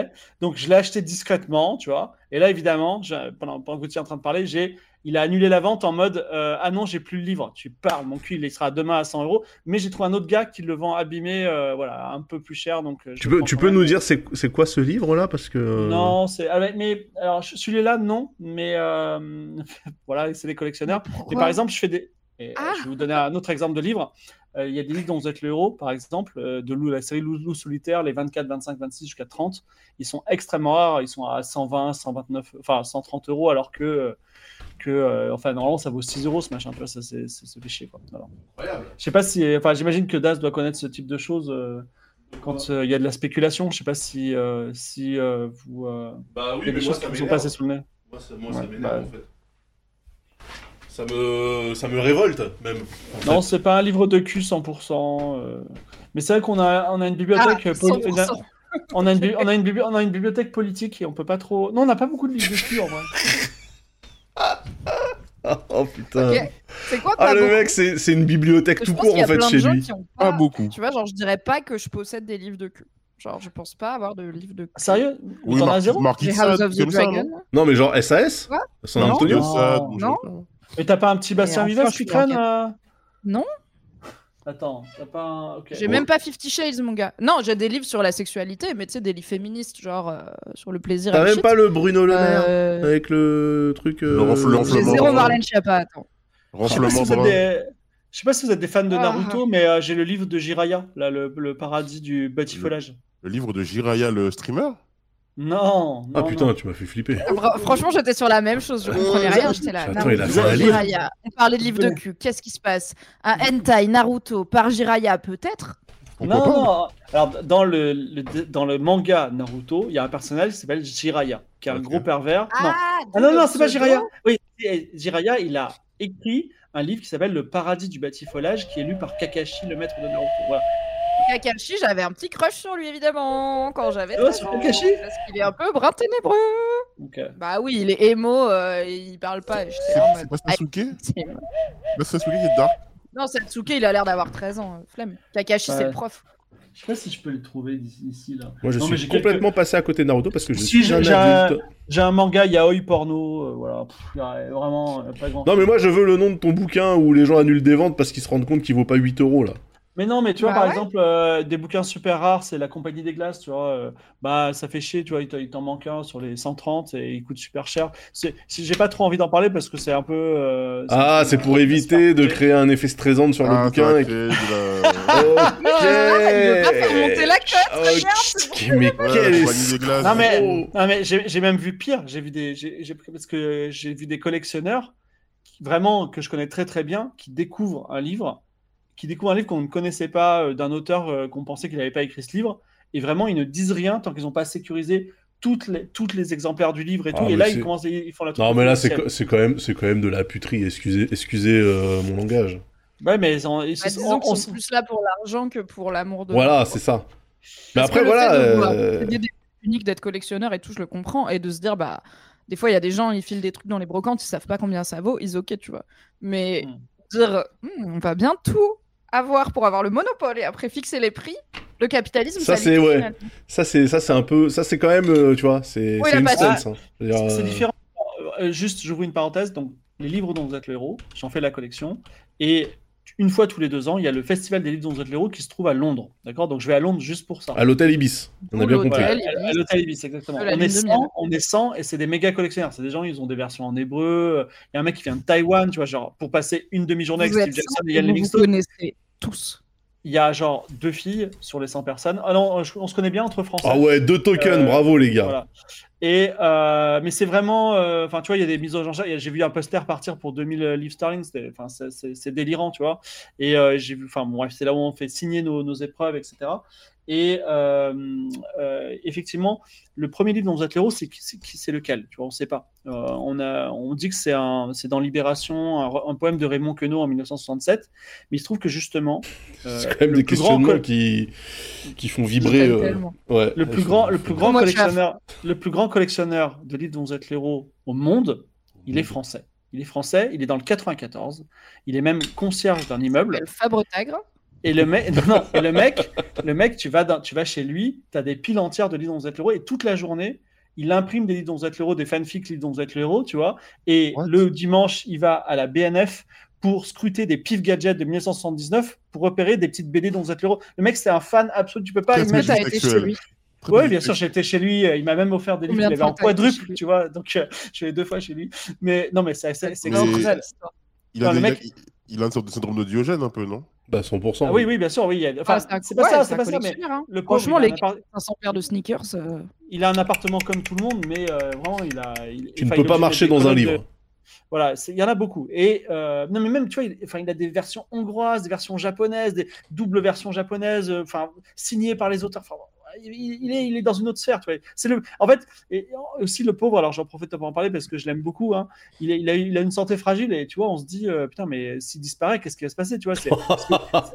Donc je l'ai acheté discrètement, tu vois. Et là, évidemment, je- pendant, pendant que vous étiez en train de parler, j'ai, il a annulé la vente en mode, euh, ah non, j'ai plus le livre. Tu parles, mon cul, il sera demain à 100 euros. Mais j'ai trouvé un autre gars qui le vend abîmé, euh, voilà, un peu plus cher. Donc euh, je Tu peux, tu peux nous dire c'est c'est quoi ce livre là parce que. Non, c'est, ah mais alors celui-là, non. Mais euh, voilà, c'est des collectionneurs. Mais Pourquoi? Par exemple, je fais des. et, euh, Ah. Je vais vous donner un autre exemple de livre. Euh, Il y a des livres dont vous êtes le héros, par exemple, euh, de Lou, la série Loup, Loup solitaire, les 24, 25, 26 jusqu'à 30. Ils sont extrêmement rares. Ils sont à 120, 129, enfin 130 euros, alors que, euh, que euh, enfin, normalement, ça vaut 6 euros ce machin. Tu vois, ça, c'est c'est- c'est fait chier, quoi. Je sais pas si. Enfin, j'imagine que Das doit connaître ce type de choses. euh, quand euh, il y a de la spéculation, je sais pas si, euh, si euh, vous. euh, Bah il y a des choses qui vous sont passées sous le nez. Moi, ça, moi, ça Ouais, m'énerve bah. en fait. Ça me, ça me révolte même. en Non, c'est pas un livre de cul 100%. euh, Mais c'est vrai qu'on a, on a une bibliothèque. Ah, poli- 100%. on, a une, bi- on, a une bibli- on a une bibliothèque politique et on peut pas trop. Non, on n'a pas beaucoup de livres de cul en vrai. oh putain. C'est quoi Ah le mec, c'est c'est une bibliothèque tout court en fait chez lui. ont Pas pas- beaucoup. Tu vois, genre, je dirais pas que je possède des livres de cul. Genre, je pense pas avoir de livres de cul. Sérieux? Oui, T'en as zéro? Les House of the comme ça, Dragon. non? Non mais genre SAS Quoi? San Non. Antonio? Non. je sais Non. pas. Mais t'as pas un petit Bastien en Vives France, qui je suis en traîne quête. euh? Non Attends, t'as pas un. J'ai même pas Fifty Shades, mon gars. Non, j'ai des livres sur la sexualité, mais tu sais, des livres féministes, genre euh, sur le plaisir. T'as même shit. pas le Bruno Le Maire Euh, avec le truc. euh, Le J'ai zéro Marlène Schiappa, attends. Je sais pas si Renflement vous êtes brun. des- je sais pas si vous êtes des fans de Ah. Naruto, mais euh, j'ai le livre de Jiraya, là, le, le paradis du batifolage. Le livre de Jiraya, le streamer? Non, Ah putain, non. tu m'as fait flipper. Franchement, j'étais sur la même chose. Je comprenais rien. J'étais là. Attends, il a fait un livre. On parlait de livres de cul. Qu'est-ce qui se passe? Un hentai Naruto par Jiraya, peut-être? Non. Alors, dans le, le- dans le manga Naruto, il y a un personnage qui s'appelle Jiraya, qui est un gros pervers. non. Ah, Ah non, non, c'est pas. Jiraya. Oui, et Jiraya, il a écrit un livre qui s'appelle Le paradis du batifolage, qui est lu par Kakashi, le maître de Naruto. Voilà. Kakashi, j'avais un petit crush sur lui, évidemment, quand j'avais ouais, 13 sur Kakashi Parce qu'il est un peu brun ténébreux. Euh, Bah oui, il est émo, euh, il parle pas. C'est mode, pas Sasuke c'est- Bah, Sasuke qui est dark. Non, Satsuke, il a l'air d'avoir 13 ans. euh, Flemme. Kakashi, c'est Ouais. le prof. je sais pas si je peux le trouver d'ici ici, là. Moi, je Non, suis quelques- complètement passé à côté de Naruto parce que je Si, suis j'ai- un j'ai un- adulte. J'ai un manga yaoi porno, euh, voilà. Pff, y a vraiment euh, pas grand Non, mais moi, je veux le nom de ton bouquin où les gens annulent des ventes parce qu'ils se rendent compte qu'il vaut pas 8 euros là. Mais non, mais tu vois, Bah par ouais. exemple, euh, des bouquins super rares, c'est La Compagnie des Glaces, tu vois. euh, bah, ça fait chier, tu vois, il t'en- manque un sur les 130 et il coûte super cher. J'ai pas trop envie d'en parler parce que c'est un peu. euh, Ah, c'est pour éviter de créer un effet stressant sur le Ah, bouquin. et- Ok. Mais. Non, mais, non, mais j'ai même vu pire. J'ai vu des. j'ai- j'ai- parce que j'ai vu des collectionneurs, qui- vraiment, que je connais très très bien, qui découvrent un livre, qui découvrent un livre qu'on ne connaissait pas euh, d'un auteur euh, qu'on pensait qu'il n'avait pas écrit ce livre. Et vraiment, ils ne disent rien tant qu'ils n'ont pas sécurisé toutes les, toutes les exemplaires du livre et tout. Ah, et là, ils commencent, ils font la Non, mais là, c'est quand même, c'est quand même de la puterie. Excusez, excusez euh, mon langage. Ouais, mais ils ont- ils Bah, on- on- sont plus là pour l'argent que pour l'amour de Voilà, c'est ça. Mais Parce après, que voilà. de euh, trucs uniques d'être collectionneur et tout, je le comprends. Et de se dire, bah, des fois, il y a des gens, ils filent des trucs dans les brocantes, ils savent pas combien ça vaut, ils ok, tu vois. Mais Hmm. dire, Hmm, on va bien tout avoir pour avoir le monopole et après fixer les prix, le capitalisme, Ça, ça, c'est- ouais. finalement. Ça, c'est, ça, c'est un peu, ça, c'est quand même, euh, tu vois, c'est, Oui, une sense. hein. C'est euh, différent. Euh, juste, j'ouvre une parenthèse. Donc, les livres dont vous êtes le héros, j'en fais la collection. Et une fois tous les deux ans, il y a le festival des livres dont vous êtes le héros qui se trouve à Londres. D'accord? Donc, je vais à Londres juste pour ça. À l'hôtel Ibis. On a bien compris. Voilà, à- l'hôtel Ibis, exactement. On est, de 100, miel. on est 100 et c'est des méga collectionneurs. C'est des gens, ils ont des versions en hébreu. Il y a un mec qui vient de Taïwan, tu vois, genre, pour passer une demi-journée avec Steve Jackson et et Ian vous Livingstone. connaissez tous. Il y a genre deux filles sur les 100 personnes. Ah non, on se connaît bien entre Français. Ah ouais, deux tokens, Euh, bravo les gars. Voilà. Et euh, mais c'est vraiment, euh, enfin tu vois, il y a des mises au genre. J'ai vu un poster partir pour 2000 livres sterling. c'est- délirant, tu vois. Et j'ai vu, enfin bon, bref, c'est là où on fait signer nos, nos épreuves, etc. Et euh, euh, effectivement, le premier livre dont vous êtes l'héros, c'est lequel? Tu vois, on sait pas. Euh, on a, on dit que c'est un, c'est dans Libération, un, un poème de Raymond Queneau en 1967. Mais il se trouve que justement, euh, c'est quand même des grand questionnements col- qui, qui font vibrer. ouais. le plus grand, le plus grand collectionneur, le plus grand collectionneur de livres dont vous êtes l'héros au monde, il est français. Il est français, il est dans le 94. Il est même concierge d'un immeuble. Le Fabre Tagre. Et le mec, non, non, et le mec, le mec, tu vas, dans- tu vas chez lui, tu as des piles entières de livres dont vous êtes l'héros et toute la journée, il imprime des livres dont vous êtes l'héros, des fanfics livres dont vous êtes l'héros, tu vois. Et What? le dimanche, il va à la BNF pour scruter des pif gadgets de 1979 pour repérer des petites BD dont vous êtes l'héros. Le mec, c'est un fan absolu. Tu peux pas imaginer. été chez lui. Oui, bien sûr, j'étais chez lui. Il m'a même offert des livres de avait en quadruple, tu vois. Donc, euh, je suis allé deux fois chez lui. Mais non, mais c'est c'est- c'est Mais- exceptionnel. Il il, il a une sorte de syndrome de Diogène, un peu, non? Bah 100%. Ah oui, oui, bien sûr, oui. il y a- Enfin, Ah, c'est pas ouais, ça, c'est pas ça, mais hein. le pauvre, Franchement, les appart- 500 paires de sneakers. euh, il a un appartement comme tout le monde, mais euh, vraiment, il a. il- Tu enfin, ne peux pas marcher dans un livre. de- Voilà, c'est- il y en a beaucoup. Et euh, non, mais même, tu vois, il, enfin, il a des versions hongroises, des versions japonaises, des doubles versions japonaises, enfin, signées par les auteurs. Enfin, il, il est, il est dans une autre sphère, tu vois. C'est le, en fait, et aussi le pauvre. Alors, j'en profite pour en parler parce que je l'aime beaucoup. Hein, il, est- il, a, il a une santé fragile et tu vois, on se dit, euh, putain, mais s'il disparaît, qu'est-ce qui va se passer, tu vois c'est-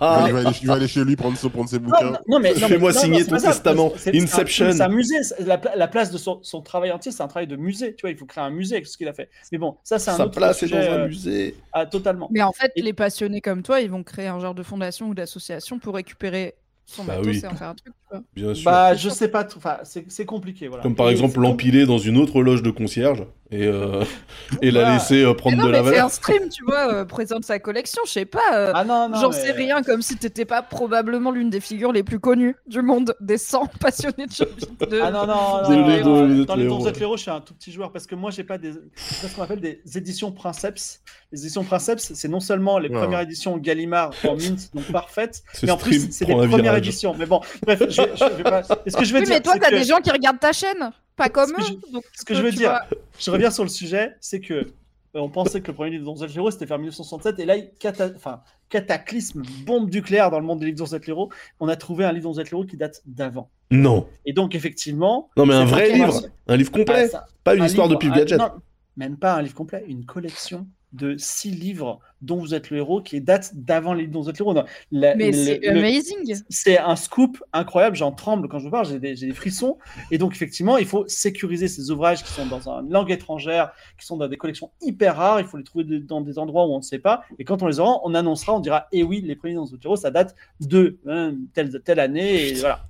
Ah, il, va aller, il va aller chez lui prendre, prendre ses bouquins. non, non, mais, non, Fais-moi non, signer ton testament. C'est- c'est un- Inception. C'est un musée. c'est La, la place de son, son travail entier, c'est un travail de musée. Tu vois, il faut créer un musée avec ce qu'il a fait. Mais bon, ça, c'est un Sa autre place est sujet. dans un euh, musée. ah, totalement. Mais en fait, Et- les passionnés comme toi, ils vont créer un genre de fondation ou d'association pour récupérer son Bah matos oui. et en faire un truc. Bien sûr. Bah, je sais pas, enfin, c'est c'est compliqué, voilà. Comme par Et exemple c'est- l'empiler dans une autre loge de concierge et, euh, et la laisser euh, Mais prendre non, de la mais valeur. un stream, tu vois, euh, présente sa collection, je sais pas. euh, Ah non, non. J'en mais- sais rien, comme si t'étais pas probablement l'une des figures les plus connues du monde des 100 passionnés de jeux vidéo. Ah non, non, dans les. Dons et l'héros, je suis un tout petit joueur parce que moi, j'ai pas des. C'est ce qu'on appelle des éditions Princeps. Les éditions Princeps, c'est non seulement les premières éditions Gallimard en mint, donc parfaites, Ce mais en plus, c'est les premières éditions. Mais bon, bref, je, je vais pas. Et ce que je veux Oui, dire. mais toi, t'as que- des gens qui regardent ta chaîne, pas comme que eux. donc Ce que je veux dire, vois. je reviens sur le sujet, c'est que euh, on pensait que le premier livre et l'héros, c'était vers 1967, et là, il cata... enfin, cataclysme, bombe nucléaire dans le monde des livres et l'héros, on a trouvé un livre et l'héros qui date d'avant. Non. Et donc, effectivement. Non, mais un vrai livre. Un livre Ah, complet. ça- Pas une un histoire de livre, Pif un- Gadget. non, même pas un livre complet, une collection de six livres dont vous êtes le héros qui date d'avant les livres dont vous êtes le héros. Non, la- Mais le- c'est le- amazing. c'est un scoop incroyable, j'en tremble quand je vous parle, j'ai des, frissons. Et donc, effectivement, il faut sécuriser ces ouvrages qui sont dans une langue étrangère, qui sont dans des collections hyper rares. Il faut les trouver de- dans des endroits où on ne sait pas. Et quand on les aura, on annoncera, on dira Eh oui, les premiers dans Zotero, ça date de hein, telle, telle année. Et voilà.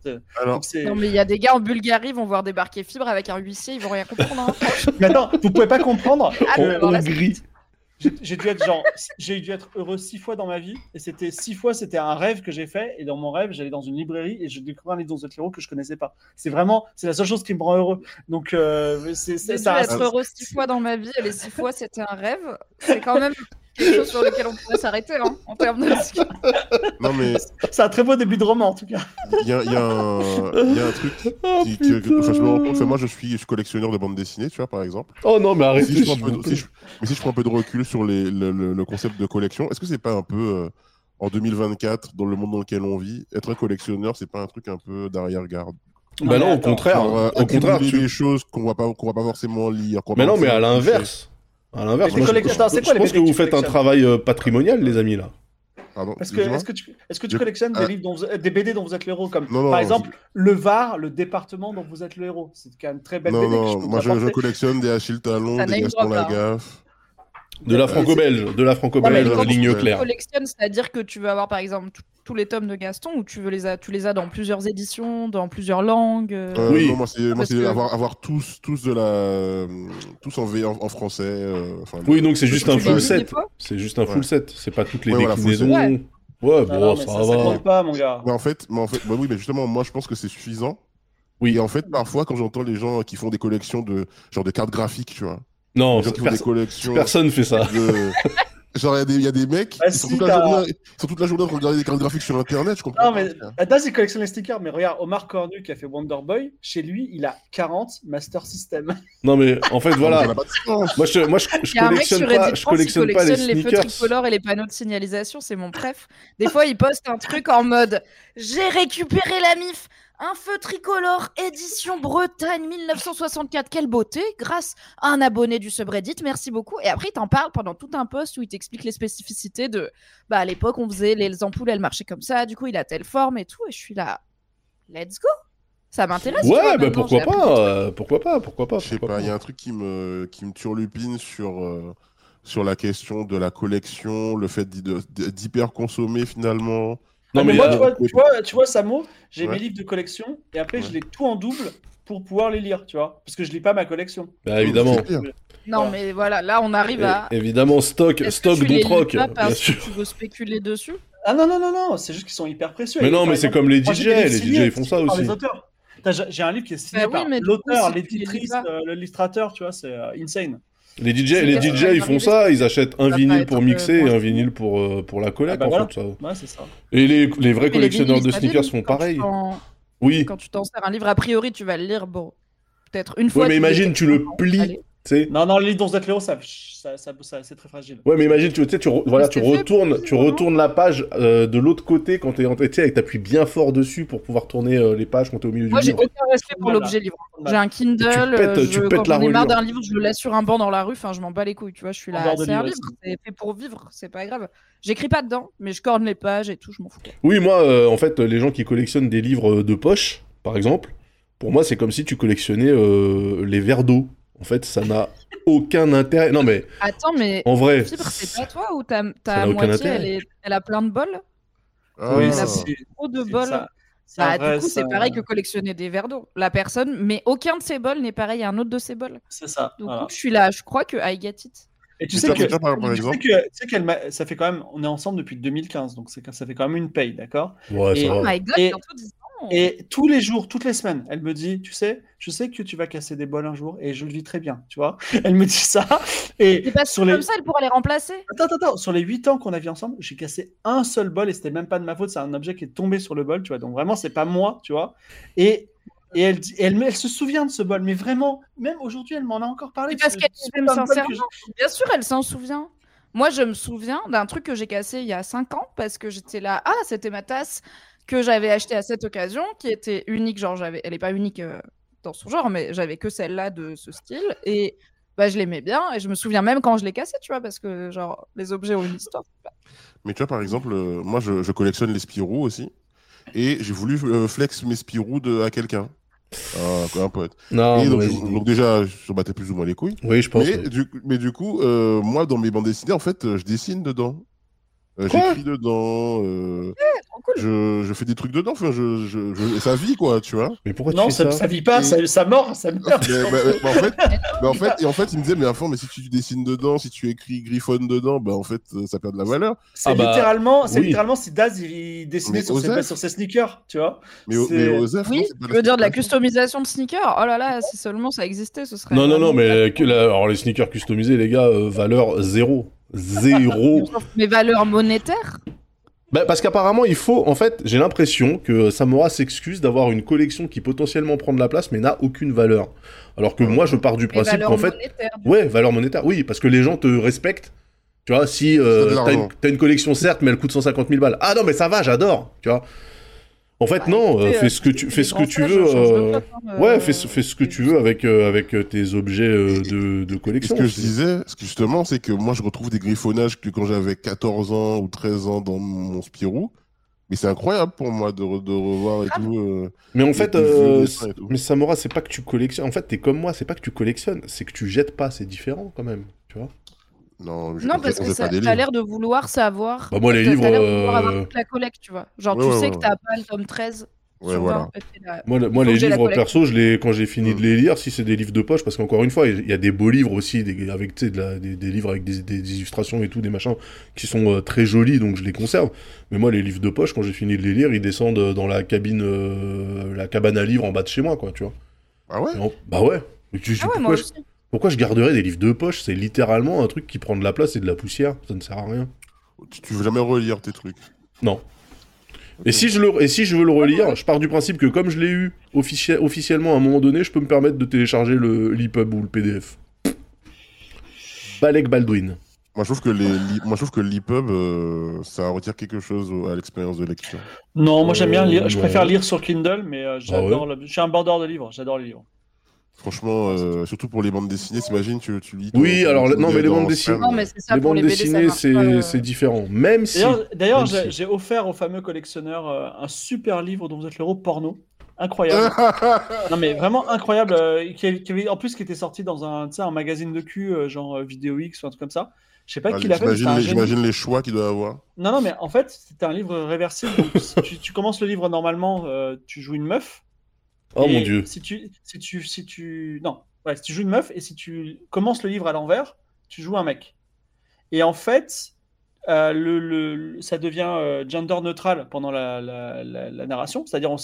Alors, Donc, c'est- Non, mais il y a des gars en Bulgarie, ils vont voir débarquer Fibre avec un huissier, ils vont rien comprendre. hein. Mais attends, vous pouvez pas comprendre. Ah, Hongrie. J'ai dû être genre, j'ai dû être heureux six fois dans ma vie, et c'était six fois, c'était un rêve que j'ai fait, et dans mon rêve, j'allais dans une librairie et je découvrais un livre dans héros que je connaissais pas. C'est vraiment, c'est la seule chose qui me rend heureux. Donc, euh, c'est J'ai dû ça. être heureux six fois dans ma vie et les six fois c'était un rêve. C'est quand même quelque chose sur lequel on pourrait s'arrêter hein, en termes de. non, mais C'est un très beau début de roman en tout cas. il y a, il y a un il y a un truc Oh, qui, que- que- enfin, je me rends compte. putain. Enfin, moi, je suis, je suis collectionneur de bandes dessinées, tu vois, par exemple. Oh non, mais arrêtez. Si je prends de- plaît. si je- mais si je prends un peu de recul sur les, le, le- le concept de collection, est-ce que c'est pas un peu euh, en 2024, dans le monde dans lequel on vit, être un collectionneur, c'est pas un truc un peu d'arrière-garde? Bah non, au contraire. Genre, euh, Au contraire, tu... des choses qu'on va pas qu'on va pas forcément lire. Mais non, mais à l'inverse. À l'inverse, je, pense que vous faites un travail euh, patrimonial, les amis, là. Pardon, Est-ce que, dis-moi. est-ce que tu, est-ce que tu Je- collectionnes des ah. livres, dont vous- des BD dont vous êtes le héros, comme Non, non, par je- exemple le Var, le département dont vous êtes le héros? C'est quand même très belle Non, BD. que je peux moi je, collectionne des Achille Talon, Ça des Gaston hein. Lagaffe. De la franco-belge, de la franco-belge, quand ligne tu- claire. collectionnes, c'est-à-dire que tu veux avoir par exemple tous les tomes de Gaston ou tu veux les as, tu les as dans plusieurs éditions, dans plusieurs langues. euh, Euh, Oui. non, moi c'est que- avoir, avoir tous, tous de la tous en V en, en français. euh, Oui, donc c'est juste tu un full set. C'est juste un Ouais. full set. C'est pas toutes les Ouais, voilà, déclinaisons. set. Ouais, bon, non, mais ça, ça, ça va. compte pas, mon gars. Mais en fait, mais en fait, bah oui, mais justement, moi je pense que c'est suffisant. Oui. Et en fait, parfois, quand j'entends les gens qui font des collections de genre de cartes graphiques, tu vois, Non, gens qui font des perso- collections personne fait ça. de Genre, il y a des- il y, a des mecs Bah qui sont si, toute, la journée, ils sont toute la journée à regarder des cartes graphiques sur internet, je comprends Non, mais. Adas, il collectionne les stickers. Mais regarde, Omar Cornu qui a fait Wonder Boy, chez lui, il a 40 Master System. Non, mais en fait, voilà. n'a pas de sens. Moi, je, moi, je, je Il y a un mec sur collectionne Reddit pas, je qui collectionne pas les collectionne les feux sneakers. tricolores et les panneaux de signalisation, c'est mon préf. Des fois, il poste un truc en mode J'ai récupéré la MIF, un feu tricolore édition Bretagne 1964, quelle beauté, grâce à un abonné du subreddit, merci beaucoup. Et après, il t'en parle pendant tout un post où il t'explique les spécificités de Bah, à l'époque, on faisait les ampoules, elles marchaient comme ça, du coup, il a telle forme et tout. Et je suis là, let's go, ça m'intéresse. Ouais, bah pourquoi appris des pas, euh, pourquoi pas, pourquoi pas. Je sais pourquoi pas, il y a un truc qui me, qui me turlupine sur, euh, sur la question de la collection, le fait d'hyper consommer finalement. Non, Ah, mais mais moi, euh, tu, vois, tu, vois, tu vois, Samo, j'ai Ouais. mes livres de collection et après, je les tout en double pour pouvoir les lire, tu vois. Parce que je lis pas ma collection. bah, évidemment. Non, Voilà. mais voilà, là, on arrive à. évidemment, stock, stock bien sûr. que tu veux spéculer dessus Ah non, non, non, non, c'est juste qu'ils sont hyper précieux. Mais non, mais c'est comme les DJ, les DJ ils font ça aussi. les auteurs. Putain, J'ai un livre qui est signé Bah oui, par l'auteur, l'éditrice, euh, l'illustrateur, tu vois, c'est euh, insane. Les DJ, les DJ ils font ça, ils achètent un va vinyle pour mixer euh, et un vinyle pour, euh, pour la collecte Ah bah en voilà. fait. Ça. Ouais, c'est ça. Et les, les vrais collectionneurs vinyles, de sneakers font pareil. Oui, Quand tu t'en sers un livre, a priori, tu vas le lire, bon, peut-être une fois. ouais, mais imagine, tu le plies, tu. Non, non, le livre dont vous êtes l'héros, ça, ça, ça, ça- c'est très fragile. Ouais, mais imagine, tu, tu tu, re- voilà, tu c'est fait retournes, tu retournes la page euh, de l'autre côté quand t'es en tu sais, avec t'appuies bien fort dessus pour pouvoir tourner euh, les pages quand t'es au milieu Moi, du j'ai livre. aucun respect pour Voilà. l'objet livre. J'ai un Kindle, tu pètes- euh, tu je, pètes quand la j'en ai marre d'un livre, je le laisse sur un banc dans la rue, enfin, je m'en bats les couilles, tu vois, je suis là, c'est un livre, c'est fait pour vivre, c'est pas grave. J'écris pas dedans, mais je corne les pages et tout, je m'en fous. Oui, moi, euh, en fait, les gens qui collectionnent des livres de poche, par exemple, pour moi, c'est comme si tu collectionnais euh, les verres d'eau. En fait, ça n'a aucun intérêt. Non, mais Attends, mais en vrai, c'est pas toi ou ta, Ça moitié, elle, est- elle a plein de bols? Ah, Oui, Elle a c'est- trop de bols. ça. Bah, vrai- du coup, c'est pareil que collectionner des verres d'eau. La personne, mais aucun de ses bols n'est pareil à un autre de ses bols. C'est ça. Donc, voilà. je suis là, je crois que I get it. Et tu sais toi, que, tu sais que, tu sais qu'elle m'a- ça fait quand même, on est ensemble depuis 2015, donc ça fait quand même une paye, d'accord? Ouais, Et- ça Oh my god, Et- bientôt 10 ans. Et tous les jours, toutes les semaines, elle me dit, tu sais, je sais que tu vas casser des bols un jour, et je le vis très bien, tu vois. Elle me dit ça. Et pas sur les, comme ça, elle pourra les remplacer. Attends, attends, attends. Sur les 8 ans qu'on a vu ensemble, j'ai cassé un seul bol et c'était même pas de ma faute. C'est un objet qui est tombé sur le bol, tu vois. Donc vraiment, c'est pas moi, tu vois. Et, et elle, dit- elle, se souvient de ce bol, mais vraiment, même aujourd'hui, elle m'en a encore parlé. Parce Ce- qu'elle sincèrement. Bien sûr, elle s'en souvient. Moi, je me souviens d'un truc que j'ai cassé il y a 5 ans parce que j'étais là. Ah, c'était ma tasse que j'avais achetée à cette occasion, qui était unique. Genre, j'avais, elle est pas unique euh, dans son genre, mais j'avais que celle-là de ce style. Et bah, je l'aimais bien. Et je me souviens même quand je l'ai cassée, tu vois, parce que genre, les objets ont une histoire. Mais tu vois, par exemple, euh, moi, je, je collectionne les Spirou aussi. Et j'ai voulu euh, flex mes Spirou de, à quelqu'un. À un pote. Non, et donc, mais- je- donc déjà, je battais plus ou moins les couilles. oui, je pense. Mais ouais. du, mais du coup, euh, moi, dans mes bandes dessinées, en fait, je dessine dedans. Euh, J'écris dedans. euh, Trop cool. je, je fais des trucs dedans. Enfin, je, je, je- et ça vit, quoi, tu vois. Mais pourquoi Non, tu fais ça, vit pas, Et- ça, ça mord, ça meurt. Mais, mais- mais- mais en fait, mais en fait, et en fait, il me disait, mais enfin, mais si tu dessines dedans, si tu écris griffonne dedans, bah en fait, ça perd de la valeur. C'est Ah bah, littéralement, c'est oui. littéralement si Daz il dessinait sur ses, Osef. sur ses sneakers, tu vois. Mais, Osef, non, Oui, pas tu veux dire de la customisation de sneakers? Oh là là, si seulement ça existait, ce serait. Non, non, non, mais que la- alors les sneakers customisés, les gars, euh, valeur zéro. Zéro. Mes valeurs monétaires Bah, parce qu'apparemment, il faut. En fait, j'ai l'impression que Samora s'excuse d'avoir une collection qui potentiellement prend de la place, mais n'a aucune valeur. Alors que moi, je pars du principe qu'en fait. Ouais, valeur monétaire, oui, parce que les gens te respectent. Tu vois, si euh, t'as une, t'as une collection, certes, mais elle coûte 150 000 balles. Ah non, mais ça va, j'adore. Tu vois. En fait, Bah, non, euh, écoutez, fais euh, ce que tu, les fais ce que tu veux. euh, Ouais, euh, fais, ce- fais ce que tu veux avec, euh, avec euh, tes objets euh, de, de collection. ce que je disais, justement, c'est que moi, je retrouve des griffonnages que quand j'avais 14 ans ou 13 ans dans mon Spirou. Mais c'est incroyable pour moi de, re- de revoir et Ah. tout. euh, Mais en fait, euh, tout. mais Samora, c'est pas que tu collectionnes. En fait, t'es comme moi, c'est pas que tu collectionnes, c'est que tu jettes pas, c'est différent quand même. Tu vois Non, je- Non, on parce que ça, pas des t'as l'air de vouloir savoir. Bah, moi, les livres, T'as l'air de vouloir avoir euh, toute la collecte, tu vois. Genre, Ouais, tu ouais, sais ouais. que t'as pas le tome 13 Ouais, sur voilà. 20. et t'es là, Moi, moi les livres, perso, je les, quand j'ai fini de Mm. les lire, si c'est des livres de poche, parce qu'encore une fois, il y a des beaux livres aussi, des, avec de la- des, des livres avec des, des illustrations et tout, des machins qui sont euh, très jolis, donc je les conserve. Mais moi, les livres de poche, quand j'ai fini de les lire, ils descendent dans la cabine, euh, la cabane à livres en bas de chez moi, quoi, tu vois. Ah ouais? Bah ouais. Tu- Ah ouais, pourquoi, moi je, aussi. Pourquoi je garderais des livres de poche? C'est littéralement un truc qui prend de la place et de la poussière. Ça ne sert à rien. tu, tu veux jamais relire tes trucs? Non. Et si, je le, et si je veux le relire, je pars du principe que comme je l'ai eu officie- officiellement à un moment donné, je peux me permettre de télécharger le l'EPUB ou le PDF. Balek Baldwin. Moi, je trouve que les, li- moi, je trouve que l'EPUB, euh, ça retire quelque chose à l'expérience de lecture. Non, moi j'aime bien Euh, lire. Je non. préfère lire sur Kindle, mais euh, Ah j'adore. le- Je suis un bandeur de livres. J'adore les livres. Franchement, euh, surtout pour les bandes dessinées, t'imagines, tu, tu lis. Oui, alors, non, mais les bandes dessinées- scan. Non, mais c'est ça les pour bandes les BD, ça dessinées, marche c'est pas, euh. c'est différent. Même si. D'ailleurs, j'ai si. offert au fameux collectionneur euh, un super livre dont vous êtes l'héros porno. Incroyable. non, mais vraiment incroyable. euh, qui, avait- qui avait- en plus, qui était sorti dans un, tu sais, un magazine de cul, euh, genre euh, Vidéo X ou un truc comme ça. Je sais pas Ah, qui l'a fait. J'imagine les, choix qu'il doit avoir. Non, non, mais en fait, c'était un livre réversible. Donc, si tu, tu commences le livre normalement, euh, tu joues une meuf. Oh Et mon dieu. Si tu, si tu, si tu, non, ouais, si tu joues une meuf et si tu commences le livre à l'envers, tu joues un mec. Et en fait, euh, le, le- ça devient euh, gender neutral pendant la, la- la- la narration, c'est-à-dire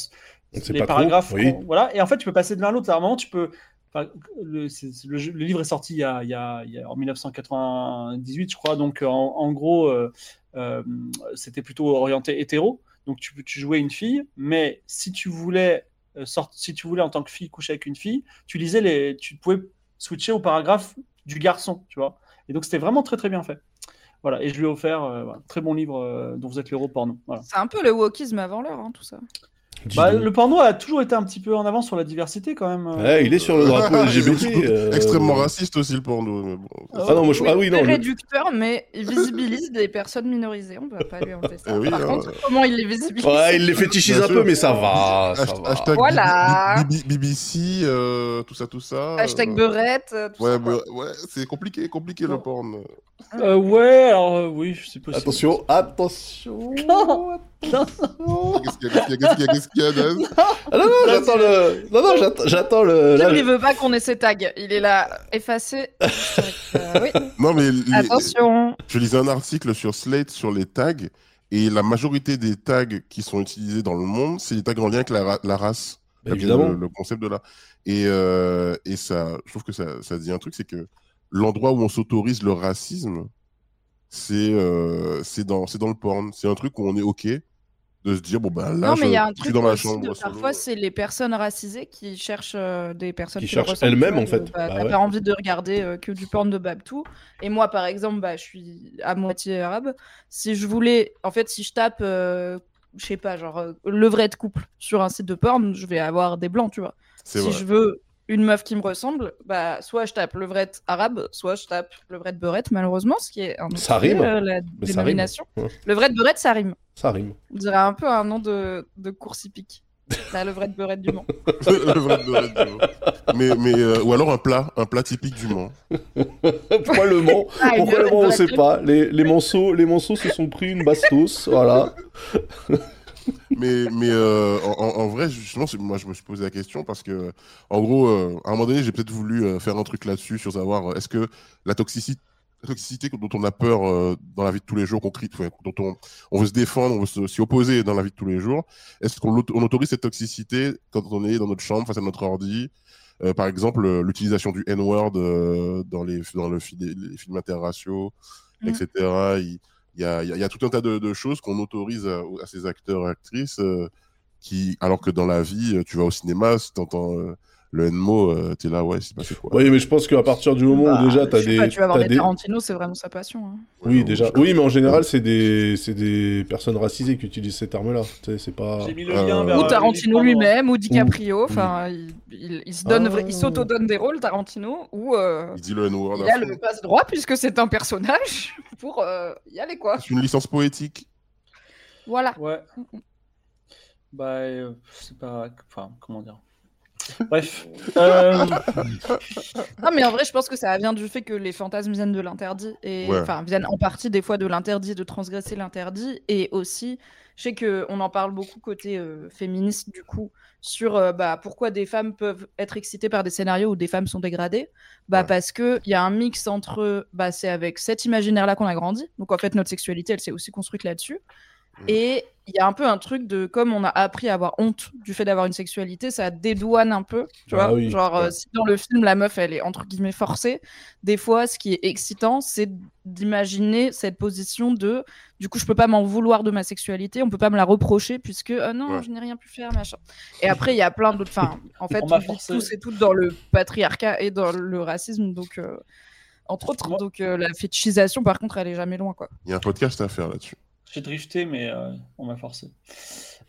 les pas trop, paragraphes, oui. voilà. Et en fait, tu peux passer de l'un à l'autre. À un moment, tu peux. Le, le livre est sorti il y a, il y a- il y a- en 1998, je crois. Donc, en, en gros, euh, euh, c'était plutôt orienté hétéro. Donc, tu, tu jouais une fille, mais si tu voulais euh, sort- si tu voulais en tant que fille coucher avec une fille, tu lisais les, tu pouvais switcher au paragraphe du garçon, tu vois. Et donc, c'était vraiment très très bien fait. Voilà. Et je lui ai offert euh, voilà, très bon livre euh, dont vous êtes l'héros porno. Voilà. C'est un peu le wokisme avant l'heure, hein, tout ça. Bah, le porno a toujours été un petit peu en avance sur la diversité quand même. euh. Ouais, il est sur le drapeau LGBT. euh, Extrêmement raciste aussi le porno. mais bon. Ah non, moi je. Ah oui, non. C'est le- réducteur, mais il visibilise des personnes minorisées. On ne va pas lui enlever ça. Eh oui, Par hein. contre, comment il les visibilise Ouais, il les fétichise un peu, mais ça va. Ça Hasht- va. Hashtag Voilà. BBC, euh, tout ça, tout ça. Hashtag euh, beurette, euh, tout Ouais, mais- ouais, c'est compliqué, compliqué le Bon. porn. Euh, ouais, alors euh, oui, c'est possible. Attention, attention. Non. Qu'est-ce qu'il y a, qu'est-ce qu'il y a, qu'est-ce qu'il y a, qu'est-ce Ah non, non, j'attends le. Non, non, j'attends- le. là, il veut pas qu'on ait ses tags. Il est là, effacé. Euh, oui. Non, mais les- Attention. je lisais un article sur Slate sur les tags, et la majorité des tags qui sont utilisés dans le monde, c'est des tags en lien avec la, ra- la race. Bah, Le- évidemment. Le, le concept de là. Et, euh, et ça, je trouve que ça, ça dit un truc, c'est que l'endroit où on s'autorise le racisme, c'est euh, c'est dans, c'est dans le porn. C'est un truc où on est OK de se dire, bon, ben là, non, je, mais il y a un je suis truc dans ma chambre. de- parfois, c'est les personnes racisées qui cherchent euh, des personnes Qui cherchent elles-mêmes, tu en fait. de- bah, Bah T'as ouais. pas envie de regarder euh, que du porn de Babtou. Et moi, par exemple, bah, je suis à moitié arabe. Si je voulais, en fait, si je tape, euh, je sais pas, genre euh, levrette couple sur un site de porn, je vais avoir des blancs, tu vois. C'est Si vrai. je veux une meuf qui me ressemble, bah, soit je tape levrette arabe, soit je tape levrette beurette, malheureusement, ce qui est un Ça rime. euh, la Mais ça rime. dénomination. Ouais. Levrette beurette, ça rime. Ça rime. On dirait un peu un nom de, de course hippique. La levrette beurette du Mans. Le vrai de vrai du Mans. mais, mais, euh, ou alors un plat, un plat typique du Mans. Pourquoi le Mans? Ah, Pourquoi le levrette Mans On beurette sait pas? Les, les Manceaux, les Manceaux se sont pris une bastos. Voilà. Mais, mais euh, en, vrai, justement, moi, je me suis posé la question parce que, en gros, euh, à un moment donné, j'ai peut-être voulu euh, faire un truc là-dessus sur savoir est-ce que la toxicité, la toxicité dont on a peur euh, dans la vie de tous les jours, qu'on crie, dont on, on veut se défendre, on veut s'y opposer dans la vie de tous les jours, est-ce qu'on autorise cette toxicité quand on est dans notre chambre face à notre ordi Euh, Par exemple, euh, l'utilisation du N-word dans, les, dans le, fi- les films interraciaux, Mm. etc. Il, il y a, tout un tas de, choses qu'on autorise à, ces acteurs et actrices, euh, qui, alors que dans la vie, tu vas au cinéma, tu le N-mot, euh, tu es là, ouais, c'est passé quoi. Oui, mais je pense qu'à partir du moment Bah, où déjà t'as des. pas, tu vas voir t'as des des- Tarantino, c'est vraiment sa passion. hein. Oui, Ouais, déjà. Oui, mais en général, c'est des, c'est des personnes racisées qui utilisent cette arme-là. Tu sais, c'est pas. J'ai mis le Euh, vers. Ou Tarantino lui-même, ou DiCaprio. Enfin, il, il- il se donne, Ah. s'auto-donne des rôles, Tarantino, ou euh, Il dit le N-word. il à a le passe droit puisque c'est un personnage pour euh, y aller quoi. C'est une licence poétique. Voilà. Ouais. Bah, euh, c'est pas. Enfin, comment dire. Bref. Euh, Non, mais en vrai, je pense que ça vient du fait que les fantasmes viennent de l'interdit et Ouais. enfin viennent en partie des fois de l'interdit, de transgresser l'interdit et aussi, je sais que on en parle beaucoup côté euh, féministe du coup sur euh, bah, pourquoi des femmes peuvent être excitées par des scénarios où des femmes sont dégradées. Bah Ouais. parce que il y a un mix entre bah c'est avec cet imaginaire là qu'on a grandi. Donc en fait notre sexualité elle s'est aussi construite là-dessus. Mhm. Et il y a un peu un truc de comme on a appris à avoir honte du fait d'avoir une sexualité, ça dédouane un peu, tu Ah vois. oui, Genre euh, si dans le film la meuf elle est entre guillemets forcée, des fois ce qui est excitant c'est d'imaginer cette position de du coup je peux pas m'en vouloir de ma sexualité, on peut pas me la reprocher puisque euh, non Ouais. je n'ai rien pu faire machin. Et après il y a plein d'autres, enfin en fait On vit tous et toutes dans le patriarcat et dans le racisme donc euh, entre autres donc euh, la fétichisation par contre elle est jamais loin quoi. Il y a un podcast à faire là-dessus. J'ai drifté, mais euh, on m'a forcé.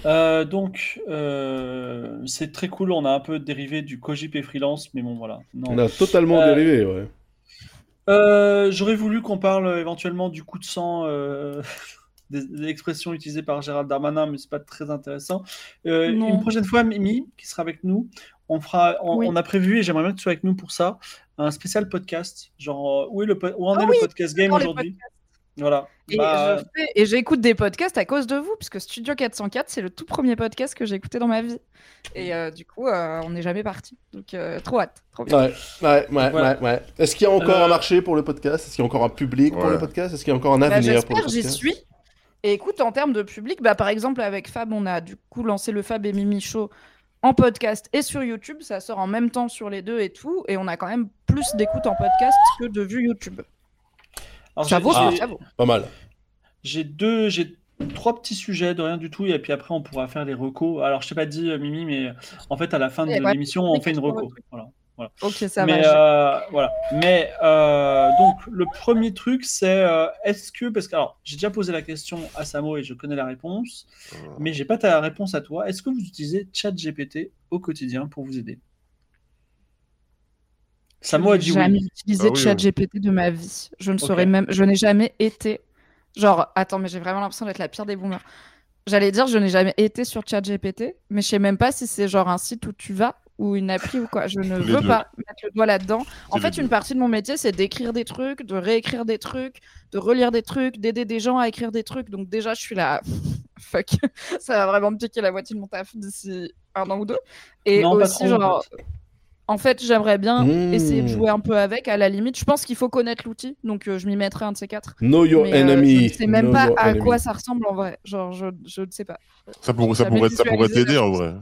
Euh, donc, euh, c'est très cool. On a un peu dérivé du Cogip et freelance, mais bon, voilà. Non. On a totalement Euh, dérivé, ouais. Euh, J'aurais voulu qu'on parle éventuellement du coup de sang, euh, des, des expressions utilisées par Gérald Darmanin, mais c'est pas très intéressant. Euh, une prochaine fois, Mimi, qui sera avec nous, on fera, on, Oui. on a prévu et j'aimerais bien que tu sois avec nous pour ça, un spécial podcast. Genre, où est le po- où en Ah est oui, le podcast game aujourd'hui? Voilà. Et Bah, je fais- et j'écoute des podcasts à cause de vous, puisque Studio 404, c'est le tout premier podcast que j'ai écouté dans ma vie. Et euh, du coup, euh, on n'est jamais parti. Donc, euh, trop hâte. Trop bien. Ouais, ouais, ouais, Voilà. ouais, ouais. Est-ce qu'il y a encore Euh, un marché pour le podcast? Est-ce qu'il y a encore un public pour le podcast? Est-ce qu'il y a encore un Bah, avenir pour le J'espère, j'y podcast? suis. Et écoute, en termes de public, bah, par exemple, avec Fab, on a du coup lancé le Fab et Mimi Show en podcast et sur YouTube. Ça sort en même temps sur les deux et tout. Et on a quand même plus d'écoute en podcast que de vues YouTube. Alors, Ça j'ai- vaut ça. Pas mal. J'ai deux, j'ai trois petits sujets de rien du tout, et puis après on pourra faire les recos. Alors je t'ai pas dit euh, Mimi, mais en fait à la fin de Eh, ouais, l'émission on fait une reco. Voilà. Ok, ça mais va. euh, voilà. Mais euh, donc le premier truc c'est euh, est-ce que parce que alors j'ai déjà posé la question à Samo et je connais la réponse, mais j'ai pas ta réponse à toi. Est-ce que vous utilisez ChatGPT au quotidien pour vous aider? Samo a Je dit n'ai jamais oui. utilisé Ah oui, chat oui. GPT de ma vie. Je ne saurais même. Je n'ai jamais été. Genre, attends, mais j'ai vraiment l'impression d'être la pire des boomers. J'allais dire, je n'ai jamais été sur chat GPT, mais je sais même pas si c'est genre un site où tu vas ou une appli ou quoi. Je ne veux deux. pas mettre le doigt là-dedans. En fait, deux. une partie de mon métier, c'est d'écrire des trucs, de réécrire des trucs, de relire des trucs, d'aider des gens à écrire des trucs. Donc déjà, je suis là. fuck, ça va vraiment me piquer la moitié de mon taf d'ici un an ou deux. Et Non, aussi, genre, en fait, j'aimerais bien Mmh. essayer de jouer un peu avec, à la limite. Je pense qu'il faut connaître l'outil, donc euh, je m'y mettrai un de ces quatre. Know your Mais, euh, enemy. je ne sais même Know pas à enemy. quoi ça ressemble en vrai. Genre, je, je ne sais pas. Ça pourrait, ça pourrait, ça pourrait t'aider en vrai.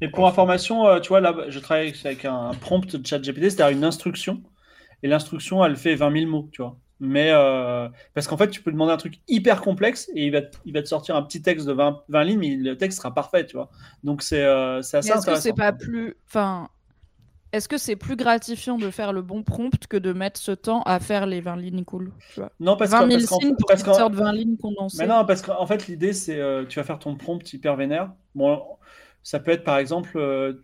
Mais pour information, euh, tu vois, là, je travaille avec un prompt de chat GPT, c'est-à-dire une instruction. Et l'instruction, elle fait 20 000 mots, tu vois. Mais euh, parce qu'en fait, tu peux demander un truc hyper complexe et il va, te- il va te sortir un petit texte de 20, 20 lignes, mais le texte sera parfait, tu vois. Donc c'est euh, Mais assez Est-ce que intéressant. c'est pas plus. Enfin. Est-ce que c'est plus gratifiant de faire le bon prompt que de mettre ce temps à faire les 20 lignes cool tu vois? Non, parce 20 qu'en 000 parce qu'en- signes pour parce qu'ils te qu'en- sortent 20 lignes condensées. Mais non, parce qu'en fait, l'idée, c'est euh, tu vas faire ton prompt hyper vénère. Bon, ça peut être par exemple, euh,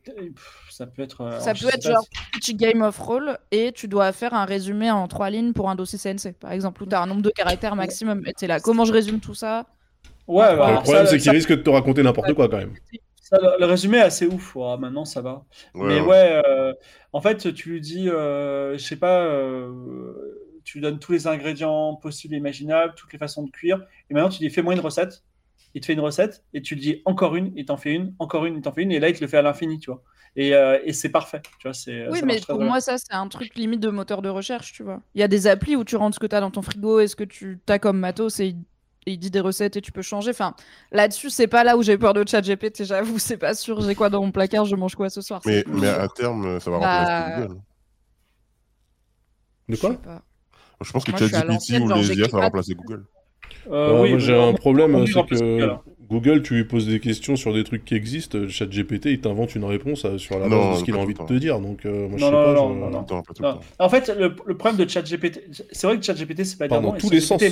ça peut être. euh, Ça peut être genre petit game of roll et tu dois faire un résumé en trois lignes pour un dossier CNC, par exemple, où tu as un nombre de caractères maximum. Et t'es là, comment je résume tout ça? Ouais, bah, Le problème, ça- c'est qu'il ça- risque de te raconter n'importe quoi quand même. Ça, le, le résumé est assez ouf. Ouais, maintenant, ça va. Mais ouais, euh, en fait, tu lui dis, euh, je sais pas, euh, tu lui donnes tous les ingrédients possibles et imaginables, toutes les façons de cuire, et maintenant tu lui dis, fais-moi une recette. Il te fait une recette, et tu lui dis encore une, il t'en fait une, encore une, il t'en fait une, et là il te le fait à l'infini, tu vois. Et, euh, et c'est parfait, tu vois. c'est- Oui, mais pour moi, ça, c'est un truc limite de moteur de recherche, tu vois. Il y a des applis où tu rentres ce que tu as dans ton frigo et ce que tu as comme matos et il, et il dit des recettes et tu peux changer. Enfin, là-dessus, c'est pas là où j'ai peur de chat GPT, j'avoue, c'est pas sûr. J'ai quoi dans mon placard, je mange quoi ce soir? Mais, à terme, ça va Bah, remplacer Google. De je quoi? Je pense que ChatGPT ou les IA, ça va remplacer Google. Euh, oui, moi, j'ai un problème, c'est que Google, tu lui poses des questions sur des trucs qui existent, ChatGPT, il t'invente une réponse euh, sur la base de ce qu'il a envie de te dire. Donc, euh, moi, je Non, sais non, pas. non, je- non. En fait, le, le problème de ChatGPT, c'est vrai que ChatGPT, c'est pas dans tous les sens,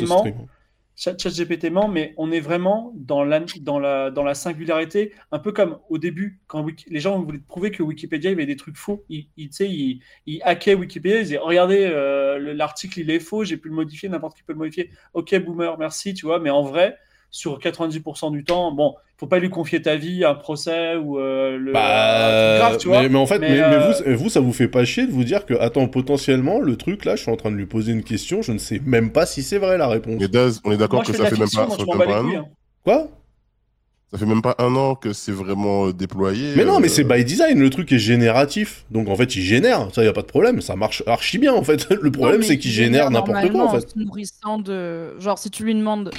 ChatGPT ment, mais on est vraiment dans la, dans la, dans la singularité, un peu comme au début, quand les gens voulaient prouver que Wikipédia, il avait des trucs faux. Ils, ils, ils, ils hackaient Wikipédia, ils disaient Regardez, euh, le- l'article, il est faux, j'ai pu le modifier, n'importe qui peut le modifier. Ok, boomer, merci, tu vois, mais en vrai, sur 90% du temps, bon, faut pas lui confier ta vie, un procès ou euh, le. un Bah, truc grave, tu vois. mais, mais en fait, Mais, mais, mais euh, vous, vous, ça vous fait pas chier de vous dire que, attends, potentiellement, le truc là, je suis en train de lui poser une question, je ne sais même pas si c'est vrai la réponse. Mais Daz, on est d'accord que ça fait même pas, ça fait un couilles. an. hein. Quoi? Ça fait même pas un an que c'est vraiment euh, déployé. Mais non, mais euh, c'est by design, le truc est génératif. Donc en fait, il génère, ça y a pas de problème, ça marche archi bien en fait. Le problème, c'est qu'il il génère n'importe quoi en fait. se nourrissant de. Genre, si tu lui demandes,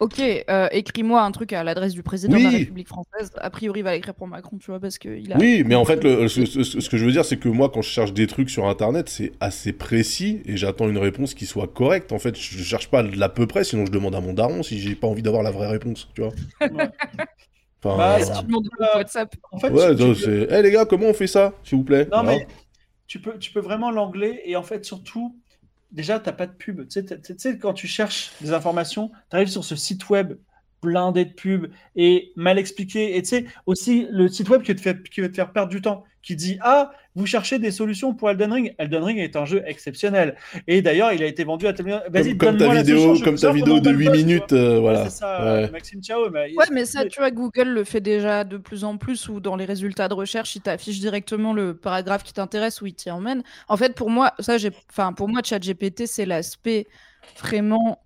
ok, euh, écris-moi un truc à l'adresse du président de la. République française, a priori, il va l'écrire pour Macron, tu vois, parce qu'il a. Oui, mais en fait, le- ce, ce- ce que je veux dire, c'est que moi, quand je cherche des trucs sur Internet, c'est assez précis et j'attends une réponse qui soit correcte. En fait, je cherche pas de l'à peu près, sinon je demande à mon daron si j'ai pas envie d'avoir la vraie réponse, tu vois. Ouais. Enfin, Bah, ça- Tu demandes Euh, WhatsApp. En fait, ouais, c'est. Eh les gars, comment on fait ça, s'il vous plaît? Non, Voilà. mais tu peux, tu peux vraiment l'anglais et en fait, surtout, déjà, t'as pas de pub. Tu sais, tu quand tu cherches des informations, tu arrives sur ce site web blindé de pubs et mal expliqué. Et tu sais, aussi, le site web qui te faire, qui va te faire perdre du temps, qui dit Ah, vous cherchez des solutions pour Elden Ring? Elden Ring est un jeu exceptionnel. Et d'ailleurs, il a été vendu à tel Vas-y, Comme, comme ta vidéo, solution, comme ta vidéo de on 8 bosse, tu vois. minutes, euh, Ouais, voilà. c'est ça, Ouais. Maxime Ciao. Mais Ouais, mais ça, tu vois, Google le fait déjà de plus en plus, où dans les résultats de recherche, il t'affiche directement le paragraphe qui t'intéresse, où il t'y emmène. En fait, pour moi, ça, j'ai, enfin, pour moi, ChatGPT, c'est l'aspect vraiment.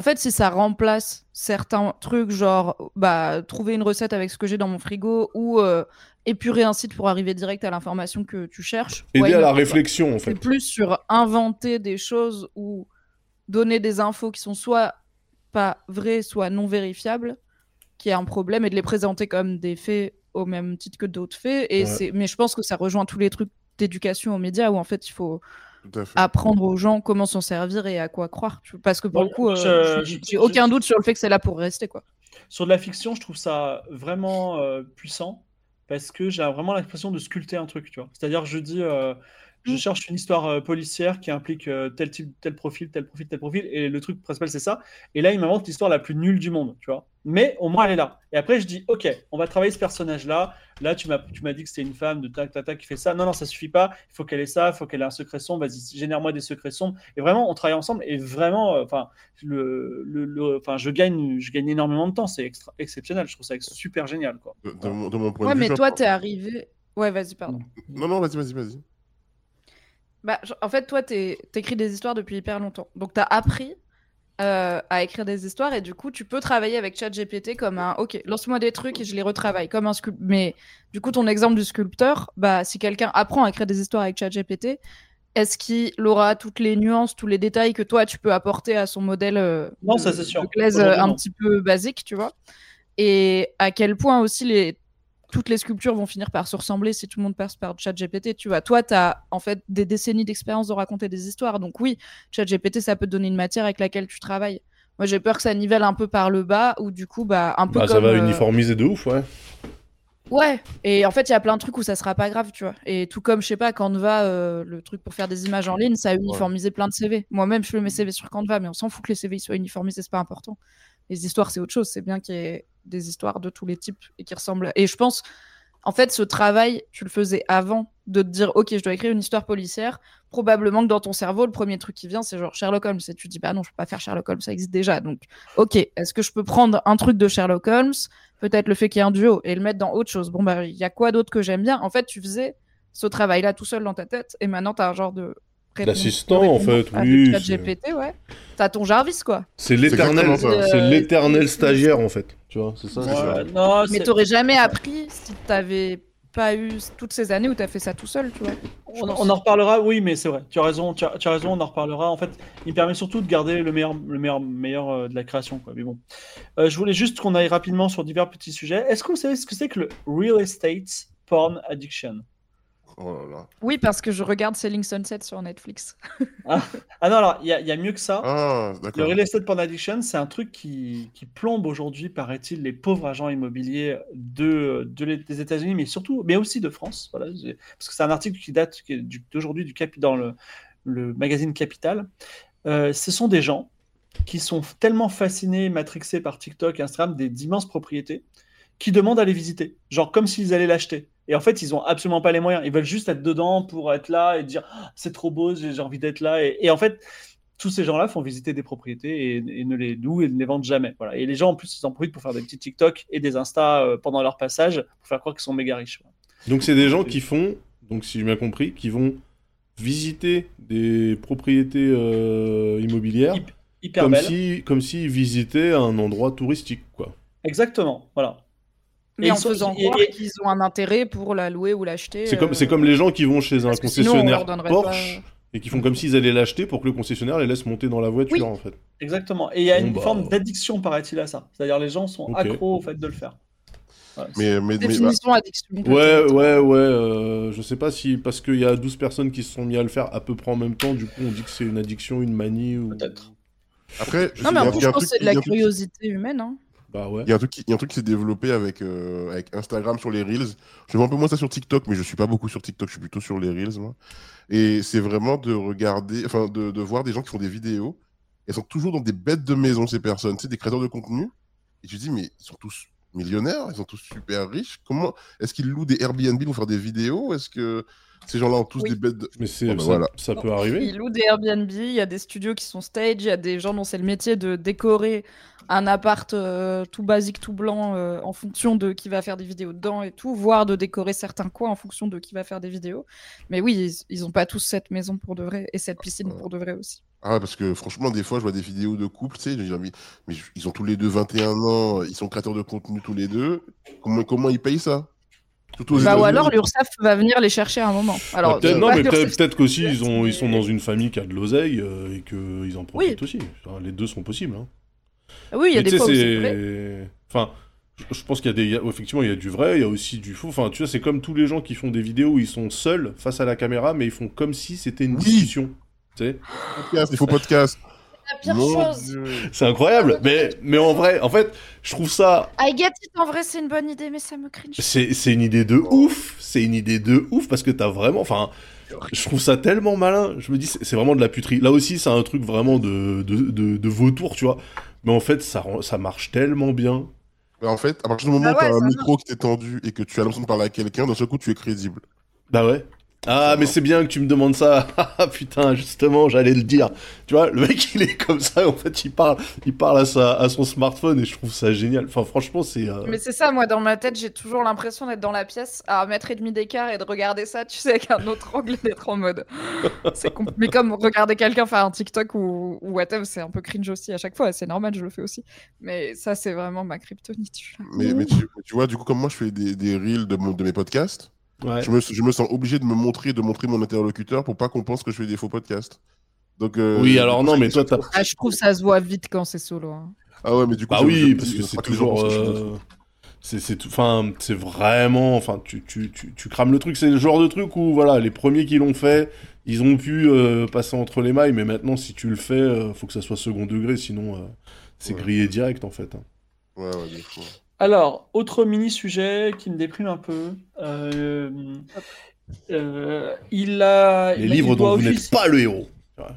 En fait, si ça remplace certains trucs, genre, bah, trouver une recette avec ce que j'ai dans mon frigo, ou euh, épurer un site pour arriver direct à l'information que tu cherches. Aider à la réflexion, en fait. C'est plus sur inventer des choses ou donner des infos qui sont soit pas vraies, soit non vérifiables, qui est un problème, et de les présenter comme des faits au même titre que d'autres faits. Et Ouais. c'est... Mais je pense que ça rejoint tous les trucs d'éducation aux médias où en fait il faut. Apprendre aux gens comment s'en servir et à quoi croire. Parce que pour Bon, le coup, euh, j'ai- aucun doute sur le fait que c'est là pour rester. quoi. Sur de la fiction, je trouve ça vraiment euh, puissant parce que j'ai vraiment l'impression de sculpter un truc, tu vois. C'est-à-dire, je dis, euh, je Mm. cherche une histoire euh, policière qui implique euh, tel type, tel profil, tel profil, tel profil, et le truc principal, c'est ça. Et là, il m'invente l'histoire la plus nulle du monde, tu vois. Mais au moins, elle est là. Et après, je dis, ok, on va travailler ce personnage-là. Là, tu m'as, tu m'as dit que c'était une femme de tac, tac, tac qui fait ça. Non, non, ça suffit pas. Il faut qu'elle ait ça, il faut qu'elle ait un secret sombre. Vas-y, génère-moi des secrets sombres. Et vraiment, on travaille ensemble. Et vraiment, euh, enfin, le, le, je gagne, je gagne énormément de temps. C'est extra- exceptionnel. Je trouve ça super génial, quoi. De, de mon, de mon point Ouais, de vue. mais je- toi, t'es arrivé. Ouais, vas-y, pardon. Non, non, vas-y, vas-y, vas-y. Bah, en fait, toi, t'écris des histoires depuis hyper longtemps. Donc, t'as appris euh, à écrire des histoires et du coup, tu peux travailler avec ChatGPT comme un OK, lance-moi des trucs et je les retravaille comme un sculpteur. Mais du coup, ton exemple du sculpteur, bah, si quelqu'un apprend à écrire des histoires avec ChatGPT, est-ce qu'il aura toutes les nuances, tous les détails que toi tu peux apporter à son modèle euh, Non, ça, c'est sûr. de glaise, Aujourd'hui, euh, un non. petit peu basique, tu vois? Et à quel point aussi les toutes les sculptures vont finir par se ressembler si tout le monde passe par ChatGPT, tu vois. Toi, tu as en fait des décennies d'expérience de raconter des histoires. Donc oui, ChatGPT, ça peut te donner une matière avec laquelle tu travailles. Moi, j'ai peur que ça nivelle un peu par le bas ou du coup, bah, un peu Bah, comme... ça va euh, uniformiser de ouf, ouais. Ouais, et en fait, il y a plein de trucs où ça sera pas grave, tu vois. Et tout comme, je sais pas, Canva, euh, le truc pour faire des images en ligne, ça a uniformisé plein de CV. Moi-même, je fais mes CV sur Canva, mais on s'en fout que les CV soient uniformisés, c'est pas important. Les histoires, c'est autre chose. C'est bien qu'il y ait des histoires de tous les types et qui ressemblent. Et je pense, en fait, ce travail, tu le faisais avant de te dire, ok, je dois écrire une histoire policière. Probablement que dans ton cerveau, le premier truc qui vient, c'est genre Sherlock Holmes. Et tu dis, bah non, je peux pas faire Sherlock Holmes, ça existe déjà. Donc, ok, est-ce que je peux prendre un truc de Sherlock Holmes, peut-être le fait qu'il y ait un duo, et le mettre dans autre chose? Bon, bah, il y a quoi d'autre que j'aime bien? En fait, tu faisais ce travail-là tout seul dans ta tête, et maintenant, tu as un genre de. L'assistant, en fait, avec oui, ChatGPT, ouais. T'as ton Jarvis, quoi. C'est l'éternel, c'est l'éternel stagiaire, en fait. Tu vois, c'est ça. Ouais. non, Mais t'aurais jamais appris si t'avais pas eu toutes ces années où t'as fait ça tout seul, tu vois. On, en reparlera, oui, mais c'est vrai. Tu as raison, tu as, tu as raison, on en reparlera. En fait, il permet surtout de garder le meilleur, le meilleur, meilleur euh, de la création. Quoi. Mais bon, Euh, je voulais juste qu'on aille rapidement sur divers petits sujets. Est-ce que vous savez ce que c'est que le real estate porn addiction? Oh là là. Oui, parce que je regarde Selling Sunset sur Netflix. Ah non, alors il y, a- il y a mieux que ça. Ah, Le real estate porn addiction, c'est un truc qui, qui plombe aujourd'hui, paraît-il, les pauvres agents immobiliers de, de les- des États-Unis, mais surtout, mais aussi de France. Voilà, parce que c'est un article qui date d'aujourd'hui du dans le, le magazine Capital. Euh, ce sont des gens qui sont tellement fascinés, matrixés par TikTok et Instagram des d'immenses propriétés, qui demandent à les visiter, genre comme s'ils allaient l'acheter. Et en fait, ils ont absolument pas les moyens. Ils veulent juste être dedans pour être là et dire Ah, c'est trop beau, j'ai envie d'être là. Et, et en fait, tous ces gens-là font visiter des propriétés et, et ne les louent et ne les vendent jamais. Voilà. Et les gens, en plus, ils en profitent pour faire des petits TikTok et des Insta euh, pendant leur passage pour faire croire qu'ils sont méga riches. Donc c'est des gens qui font, donc si j'ai bien compris, qui vont visiter des propriétés euh, immobilières Hyp- Hyper comme si, comme s'ils visitaient un endroit touristique, quoi. Exactement. Voilà. Mais Et en sont- faisant croire et- qu'ils ont un intérêt pour la louer ou l'acheter. C'est comme, euh, comme les gens qui vont chez un sinon, concessionnaire Porsche et qui font comme s'ils allaient l'acheter pour que le concessionnaire les laisse monter dans la voiture, Oui. en fait. Exactement. Et il y a Bon, une bah. forme d'addiction, paraît-il, à ça. C'est-à-dire les gens sont Ok. accros au fait de le faire. Mais, mais, mais- bah, Définition addiction. Ouais, ouais, ouais. euh, je sais pas si parce qu'il y a 12 personnes qui se sont mis à le faire à peu près en même temps, du coup on dit que c'est une addiction, une manie ou. Peut-être. après, Non, mais en plus, je pense que c'est de la curiosité humaine. Hein. Bah ouais. Il y a un truc qui, il y a un truc qui s'est développé avec, euh, avec Instagram sur les Reels. Je vois un peu moins ça sur TikTok, mais je suis pas beaucoup sur TikTok, je suis plutôt sur les Reels, moi. Et c'est vraiment de regarder, enfin, de, de voir des gens qui font des vidéos. Elles sont toujours dans des bêtes de maison, ces personnes, tu sais, des créateurs de contenu. Et tu te dis, mais ils sont tous millionnaires, ils sont tous super riches. Comment est-ce qu'ils louent des Airbnb pour faire des vidéos? Est-ce que ces gens-là ont tous Oui. des bêtes de... Mais c'est Bon, bah, ça, voilà. ça peut arriver. Ils louent des Airbnb, il y a des studios qui sont stage, il y a des gens dont c'est le métier de décorer un appart euh, tout basique, tout blanc, euh, en fonction de qui va faire des vidéos dedans et tout, voire de décorer certains coins en fonction de qui va faire des vidéos. Mais oui, ils, ils ont pas tous cette maison pour de vrai et cette piscine pour de vrai aussi. Ah, parce que franchement, des fois, je vois des vidéos de couples, tu sais, je dis, mais, mais ils ont tous les deux 21 ans, ils sont créateurs de contenu tous les deux. Comment, comment ils payent ça? Bah, ou alors l'URSSAF va venir les chercher à un moment. Alors, Bah, peut-être- c'est non, pas mais peut-être peut-être qu'aussi ils, ont, ils sont dans une famille qui a de l'oseille euh, et qu'ils en profitent aussi. Enfin, les deux sont possibles. Hein. Oui, il y a Mais des fois où c'est vrai. c'est. Enfin, je, pense qu'il y a des. il y a- effectivement, il y a du vrai, il y a aussi du faux. Enfin, tu vois, c'est comme tous les gens qui font des vidéos où ils sont seuls face à la caméra, mais ils font comme si c'était une Oui. discussion. Tu sais Podcast, il faut podcast. La pire Mon chose. Dieu. C'est incroyable. Mais, mais en vrai, en fait, je trouve ça. I get it, en vrai, c'est une bonne idée, mais ça me cringe. C'est c'est une idée de ouf. C'est une idée de ouf parce que t'as vraiment. Enfin, je trouve ça tellement malin. Je me dis, c'est vraiment de la puterie. Là aussi, c'est un truc vraiment de, de, de, de vautour, tu vois. Mais en fait, ça, rend- ça marche tellement bien. Mais En fait, à partir du moment Ah où tu as ouais, un micro qui t'est tendu et que tu as l'impression de parler à quelqu'un, d'un seul coup, tu es crédible. Bah ouais. Ah, mais c'est bien que tu me demandes ça. Ah putain, justement, j'allais le dire. Tu vois, le mec, il est comme ça. En fait, il parle, il parle à, sa, à son smartphone et je trouve ça génial. Enfin, franchement, c'est. euh, Mais c'est ça, moi, dans ma tête, j'ai toujours l'impression d'être dans la pièce à un mètre et demi d'écart et de regarder ça, tu sais, avec un autre angle et d'être en mode. C'est compl- Mais comme regarder quelqu'un faire un TikTok ou, ou whatever, c'est un peu cringe aussi à chaque fois. C'est normal, je le fais aussi. Mais ça, c'est vraiment ma kryptonite. Mais, mais tu, tu vois, du coup, comme moi, je fais des, des reels de, mon- de mes podcasts, Ouais. je, me, je me sens obligé de me montrer, de montrer mon interlocuteur pour pas qu'on pense que je fais des faux podcasts. Donc, euh, Oui, alors non, mais toi, t'as. Ah, je trouve ça se voit vite quand c'est solo. hein. Ah ouais, mais du coup, Bah oui, parce que c'est toujours. euh, C'est c'est tout- enfin, c'est vraiment. Enfin, tu, tu, tu, tu crames le truc. C'est le genre de truc où, voilà, les premiers qui l'ont fait, ils ont pu euh, passer entre les mailles, mais maintenant, si tu le fais, euh, faut que ça soit second degré, sinon, euh, c'est Ouais. grillé direct, en fait. hein. Ouais, ouais, du coup. Alors, autre mini-sujet qui me déprime un peu. Euh, euh, il a. Les il- livres il doit dont vous n'êtes pas le héros.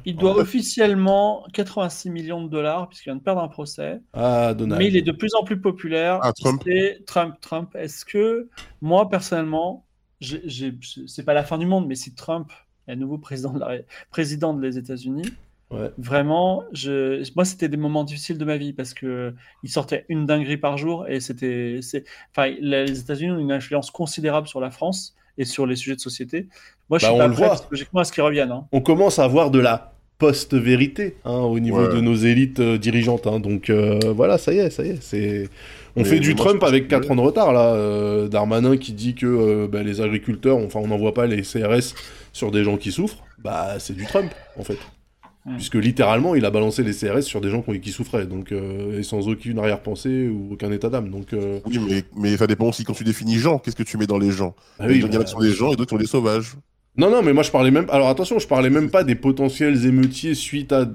Il doit officiellement 86 millions de dollars, puisqu'il vient de perdre un procès. Ah, Donald. Mais il est de plus en plus populaire. Ah, Trump. C'est Trump. Trump. Est-ce que moi, personnellement, c'est pas la fin du monde, mais si Trump est à nouveau président, de la Ré- président des États-Unis, Ouais. vraiment, je, moi, c'était des moments difficiles de ma vie parce que il sortait une dinguerie par jour et c'était, enfin, les États-Unis ont une influence considérable sur la France et sur les sujets de société. Moi, je Bah, suis on pas le prêt voit. psychologiquement à ce qu'ils reviennent. hein. on commence à avoir de la post-vérité hein, au niveau Ouais. de nos élites euh, dirigeantes. hein. donc euh, voilà, ça y est, ça y est. C'est... On Mais- fait du moi, Trump avec que- 4 ans de retard là. Euh, Darmanin qui dit que euh, bah, les agriculteurs, enfin on n'envoie pas les CRS sur des gens qui souffrent. Bah c'est du Trump en fait. Puisque littéralement il a balancé les CRS sur des gens qui, qui souffraient. Donc, euh, et sans aucune arrière-pensée ou aucun état d'âme. Donc euh, Oui, mais, mais ça dépend aussi quand tu définis gens. Qu'est-ce que tu mets dans les gens ah oui, Il y en a bah, qui sont des gens et d'autres qui sont des sauvages. Non, non, mais moi je parlais même. Alors attention, je parlais même pas des potentiels émeutiers suite à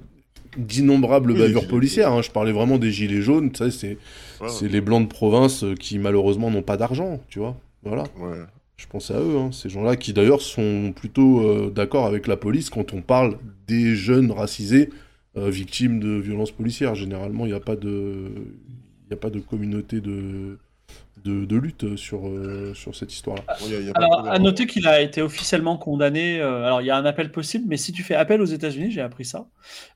d'innombrables Oui, bavures policières. hein. Je parlais vraiment des gilets jaunes. Tu sais, c'est Ouais, c'est les blancs de province euh, qui malheureusement n'ont pas d'argent, tu vois. Voilà. ouais. Je pensais à eux, hein. ces gens-là qui d'ailleurs sont plutôt euh, d'accord avec la police quand on parle des jeunes racisés euh, victimes de violences policières. Généralement, il n'y a pas de, y a pas de communauté de de, de lutte sur euh, sur cette histoire-là. Ouais, y a- y a pas Alors, à noter qu'il a été officiellement condamné. euh, alors, il y a un appel possible, mais si tu fais appel aux États-Unis, j'ai appris ça,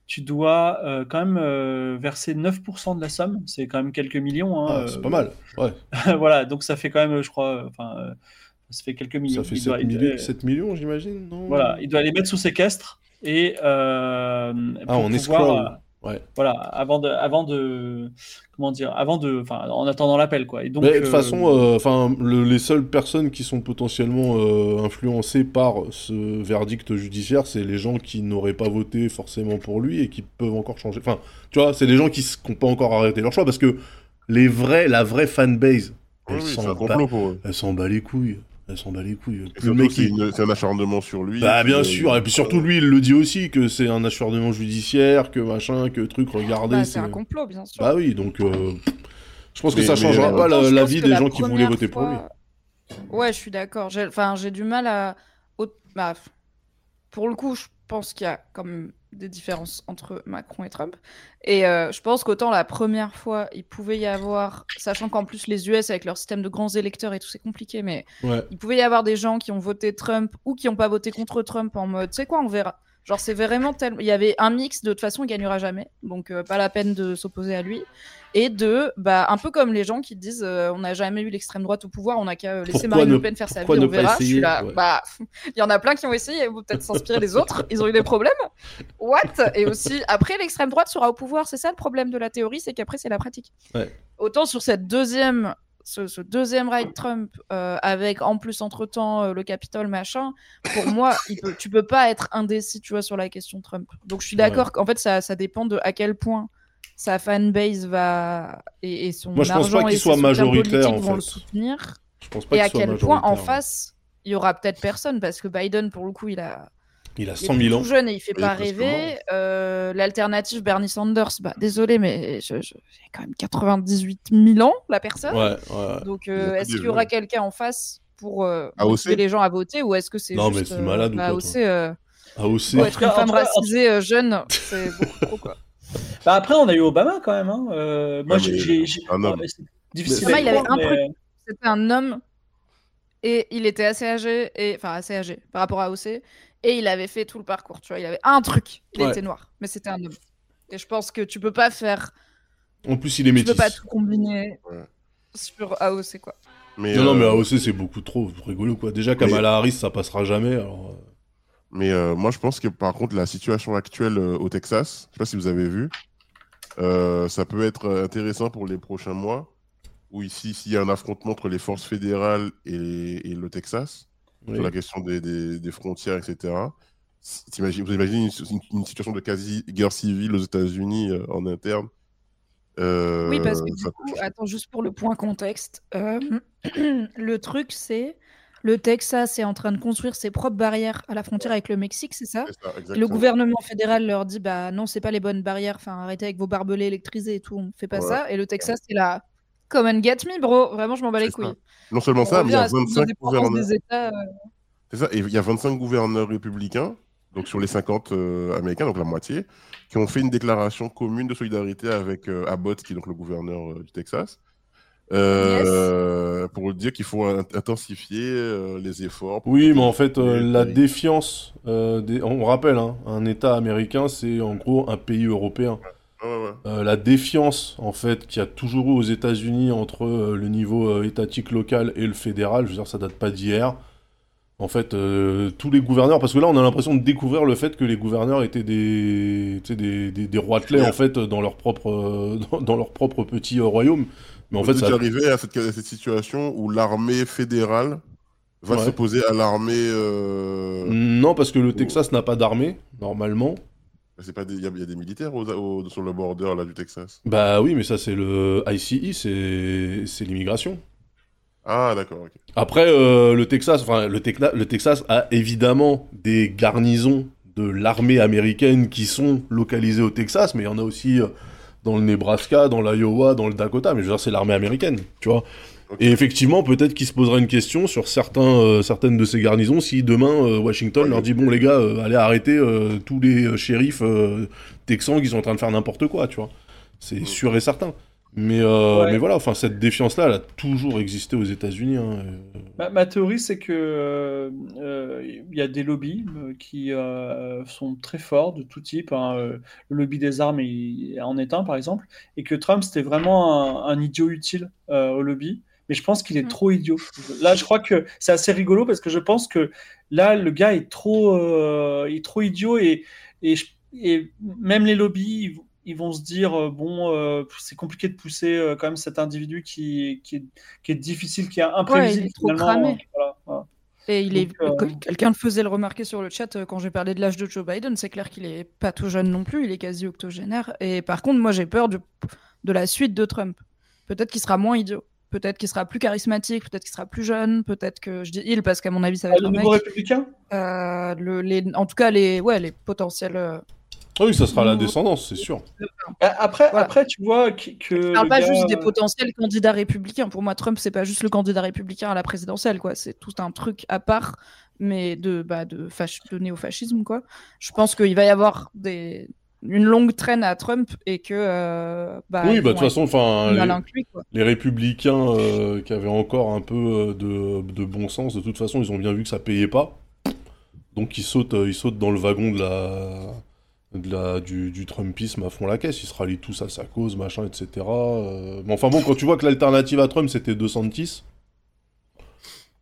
tu dois euh, quand même euh, verser 9% de la somme. C'est quand même quelques millions. hein, Ah, c'est pas mal. Ouais. voilà, donc ça fait quand même, je crois, enfin, ça fait quelques millions. Ça fait Il 7, doit- il millions, doit- 7 millions, j'imagine, non Voilà, il doit les mettre sous séquestre et euh, Ah, pour en pouvoir, euh, Ouais. Voilà, avant de, avant de, comment dire, avant de, enfin, en attendant l'appel, quoi. Et donc, Mais de euh, toute façon, euh, enfin, le- les seules personnes qui sont potentiellement euh, influencées par ce verdict judiciaire, c'est les gens qui n'auraient pas voté forcément pour lui et qui peuvent encore changer. Enfin, tu vois, c'est les gens qui n'ont pas encore arrêté leur choix parce que les vrais, la vraie fanbase, oui, s'en elle s'en bat les couilles. Elle s'en bat les couilles. Et Plus le surtout, mec, c'est il- un acharnement sur lui. Bah bien Euh, sûr, et puis surtout lui il le dit aussi que c'est un acharnement judiciaire, que machin, que truc, regardez. Bah, c'est- un complot, bien sûr. Bah oui, donc euh, je pense que ça changera mais pas la, vie des la gens qui voulaient voter pour lui. Ouais, je suis d'accord. J'ai enfin, j'ai du mal à. bah, pour le coup, je pense qu'il y a quand même des différences entre Macron et Trump. Et euh, je pense qu'autant la première fois, il pouvait y avoir, sachant qu'en plus les US avec leur système de grands électeurs et tout, c'est compliqué, mais Ouais. il pouvait y avoir des gens qui ont voté Trump ou qui n'ont pas voté contre Trump en mode, tu sais quoi, on verra. Genre, c'est vraiment tellement. Il y avait un mix, de toute façon, il gagnera jamais. Donc, euh, pas la peine de s'opposer à lui. Et de, bah, un peu comme les gens qui disent euh, on n'a jamais eu l'extrême droite au pouvoir, on n'a qu'à euh, laisser Marine ne- Le Pen faire sa vie, on verra. Je essayer suis là, Ouais. bah, il y en a plein qui ont essayé, ils vont peut-être s'inspirer des autres. Ils ont eu des problèmes. What? Et aussi, après, l'extrême droite sera au pouvoir. C'est ça le problème de la théorie, c'est qu'après, c'est la pratique. Ouais. Autant sur cette deuxième. Ce, ce deuxième ride Trump, euh, avec en plus entre-temps euh, le Capitole, machin, pour moi, il peut, tu peux pas être indécis, tu vois, sur la question Trump. Donc je suis d'accord qu'en fait, ça, ça dépend de à quel point sa fanbase va et, et son Moi, je pense argent pas qu'il et soit majoritaire, en vont le fait. soutenir. Je pense pas Et à quel point en ouais. face, il y aura peut-être personne parce que Biden, pour le coup, il a Il a il 100 est 000 ans. tout jeune et il fait Il est pas rêver. Euh, L'alternative Bernie Sanders, bah désolé, mais je, je- j'ai quand même 98 000 ans la personne. Ouais, ouais. Donc, Il a euh, est-ce qu'il y aura ouais. quelqu'un en face pour euh, AOC? motiver les gens à voter ou est-ce que c'est Non, mais juste c'est malade ou bah, quoi, AOC, euh, AOC. pour être une femme racisée euh, jeune, c'est beaucoup trop quoi. bah, après, on a eu Obama quand même. Hein. Euh, moi, Ouais, j'ai, un homme. ouais, c'est difficile. Obama, il avait un mais- truc. C'était un homme et il était assez âgé, et enfin assez âgé par rapport à OC, et il avait fait tout le parcours, tu vois. Il avait un truc, il Ouais. était noir, mais c'était un homme. Et je pense que tu peux pas faire, En plus, il est tu métis. peux pas tout combiner Ouais. sur AOC, quoi. Mais, Non, non, mais euh, AOC, c'est beaucoup trop rigolo, quoi. Déjà, Kamala Harris, ça passera jamais. Alors... euh, Mais euh, moi, je pense que par contre, la situation actuelle euh, au Texas, je sais pas si vous avez vu, euh, ça peut être intéressant pour les prochains mois, où ici, s'il y a un affrontement entre les forces fédérales et, et le Texas, oui. sur la question des, des- des frontières, etc. T'imagines- Vous imaginez une, situation de quasi-guerre civile aux États-Unis euh, en interne Euh, Oui, parce que du coup, attends, juste pour le point contexte, euh, le truc c'est le Texas est en train de construire ses propres barrières à la frontière avec le Mexique, c'est ça ça, Le gouvernement fédéral leur dit bah non, c'est pas les bonnes barrières, enfin arrêtez avec vos barbelés électrisés et tout, on fait pas Ouais. ça. Et le Texas c'est là, come and get me, bro. Vraiment, je m'en bats les ça. couilles. Non seulement ça, mais il y a à cette 25 indépendance gouverneurs. États. euh, C'est ça, et il y a 25 gouverneurs républicains, donc sur les 50 euh, américains, donc la moitié, qui ont fait une déclaration commune de solidarité avec euh, Abbott, qui est donc le gouverneur euh, du Texas, euh, pour dire qu'il faut in- intensifier euh, les efforts. Oui, mais en fait, euh, la défiance, euh, des... on rappelle, hein, un État américain, c'est en gros un pays européen. Ouais. Euh, la défiance, en fait, qu'il y a toujours eu aux États-Unis entre euh, le niveau euh, étatique local et le fédéral, je veux dire, ça date pas d'hier. En fait, tous les gouverneurs, parce que là, on a l'impression de découvrir le fait que les gouverneurs étaient des, des, des, des roitelets, Ouais. en fait, dans leur propre, dans, dans leur propre petit royaume. Mais en On fait, ça. arriver à cette, à cette situation où l'armée fédérale va Ouais. s'opposer à l'armée. Non, parce que le Texas n'a pas d'armée, normalement. C'est pas Il y, a- il y a des militaires sur le border là, du Texas? Bah oui, mais ça, c'est le ICE, c'est c'est l'immigration. Ah, d'accord, ok. Après, euh, le Texas, enfin, le, le Texas a évidemment des garnisons de l'armée américaine qui sont localisées au Texas, mais il y en a aussi euh, dans le Nebraska, dans l'Iowa, dans le Dakota, mais je veux dire, c'est l'armée américaine, tu vois. Et effectivement, peut-être qu'il se posera une question sur certains, euh, certaines de ces garnisons si demain euh, Washington Ouais, leur dit bon les gars, euh, allez arrêter euh, tous les euh, shérifs euh, texans qui sont en train de faire n'importe quoi, tu vois. C'est Mm. sûr et certain. Mais, euh, Ouais. mais voilà, enfin cette défiance-là, elle a toujours existé aux États-Unis. hein. Ma, ma théorie, c'est que il y a des lobbies qui euh, sont très forts de tout type. hein, le lobby des armes il- en est un, par exemple, et que Trump c'était vraiment un, un idiot utile euh, au lobby. Mais je pense qu'il est Mhm. trop idiot. Là, je crois que c'est assez rigolo parce que je pense que là, le gars est trop, euh, il est trop idiot et, et, je- et même les lobbies, ils, vont se dire euh, bon, euh, c'est compliqué de pousser euh, quand même cet individu qui, qui, est, qui est difficile, qui est imprévisible. trop finalement. cramé. Voilà, voilà. Et il est, quelqu'un le faisait le remarquer sur le chat quand j'ai parlé de l'âge de Joe Biden. C'est clair qu'il est pas tout jeune non plus, il est quasi octogénaire. Et par contre, moi j'ai peur de, de la suite de Trump. Peut-être qu'il sera moins idiot. Peut-être qu'il sera plus charismatique, peut-être qu'il sera plus jeune, peut-être que je dis il parce qu'à mon avis ça va Ah, être le mec. nouveau républicain? Euh, le- les, en tout cas les, ouais, les potentiels. euh, Ah oui, ça sera la descendance, c'est sûr. Ah, Après, Voilà. après, tu vois que, que Je parle le pas gars- juste des potentiels candidats républicains. Pour moi, Trump, c'est pas juste le candidat républicain à la présidentielle, quoi. C'est tout un truc à part, mais de, bah, de, de néofascisme, quoi. Je pense qu'il va y avoir des... une longue traîne à Trump et que. euh, bah, oui, bah de toute façon, enfin, les, républicains euh, qui avaient encore un peu euh, de, de bon sens, de toute façon, ils ont bien vu que ça payait pas. Donc ils sautent, ils sautent dans le wagon de la, de la, du, du Trumpisme à fond la caisse. Ils se rallient tous à sa cause, machin, etc. Euh, Mais enfin bon, quand tu vois que l'alternative à Trump, c'était 210,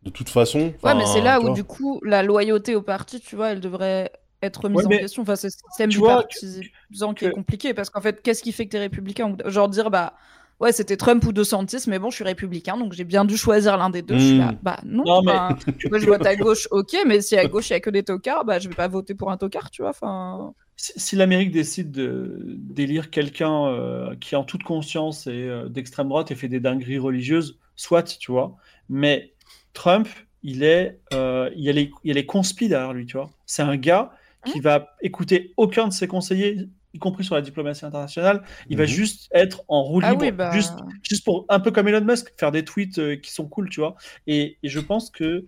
de toute façon... Ouais, mais c'est là où, vois. du coup, la loyauté au parti, tu vois, elle devrait être remise Ouais, en question. Enfin, c'est le système tu du vois partisan qui est compliqué. Parce qu'en fait, qu'est-ce qui fait que t'es républicain Genre dire, bah, ouais, c'était Trump ou DeSantis, mais bon, je suis républicain, donc j'ai bien dû choisir l'un des deux. Je suis là, Mm. bah non. Non, mais- moi, je vote à gauche, ok, mais si à gauche, il y a que des tocards, bah, je vais pas voter pour un tocard, tu vois. Enfin, Si, si l'Amérique décide de- d'élire quelqu'un euh, qui, en toute conscience, est euh, d'extrême droite et fait des dingueries religieuses, soit, tu vois. Mais Trump, il est, euh, il y a les, il y a les conspis derrière lui, tu vois. C'est un gars qui va écouter aucun de ses conseillers, y compris sur la diplomatie internationale. Il va Mhm. juste être en roue ah libre, oui, bah. juste, juste pour un peu comme Elon Musk, faire des tweets euh, qui sont cool, tu vois. Et, et je pense que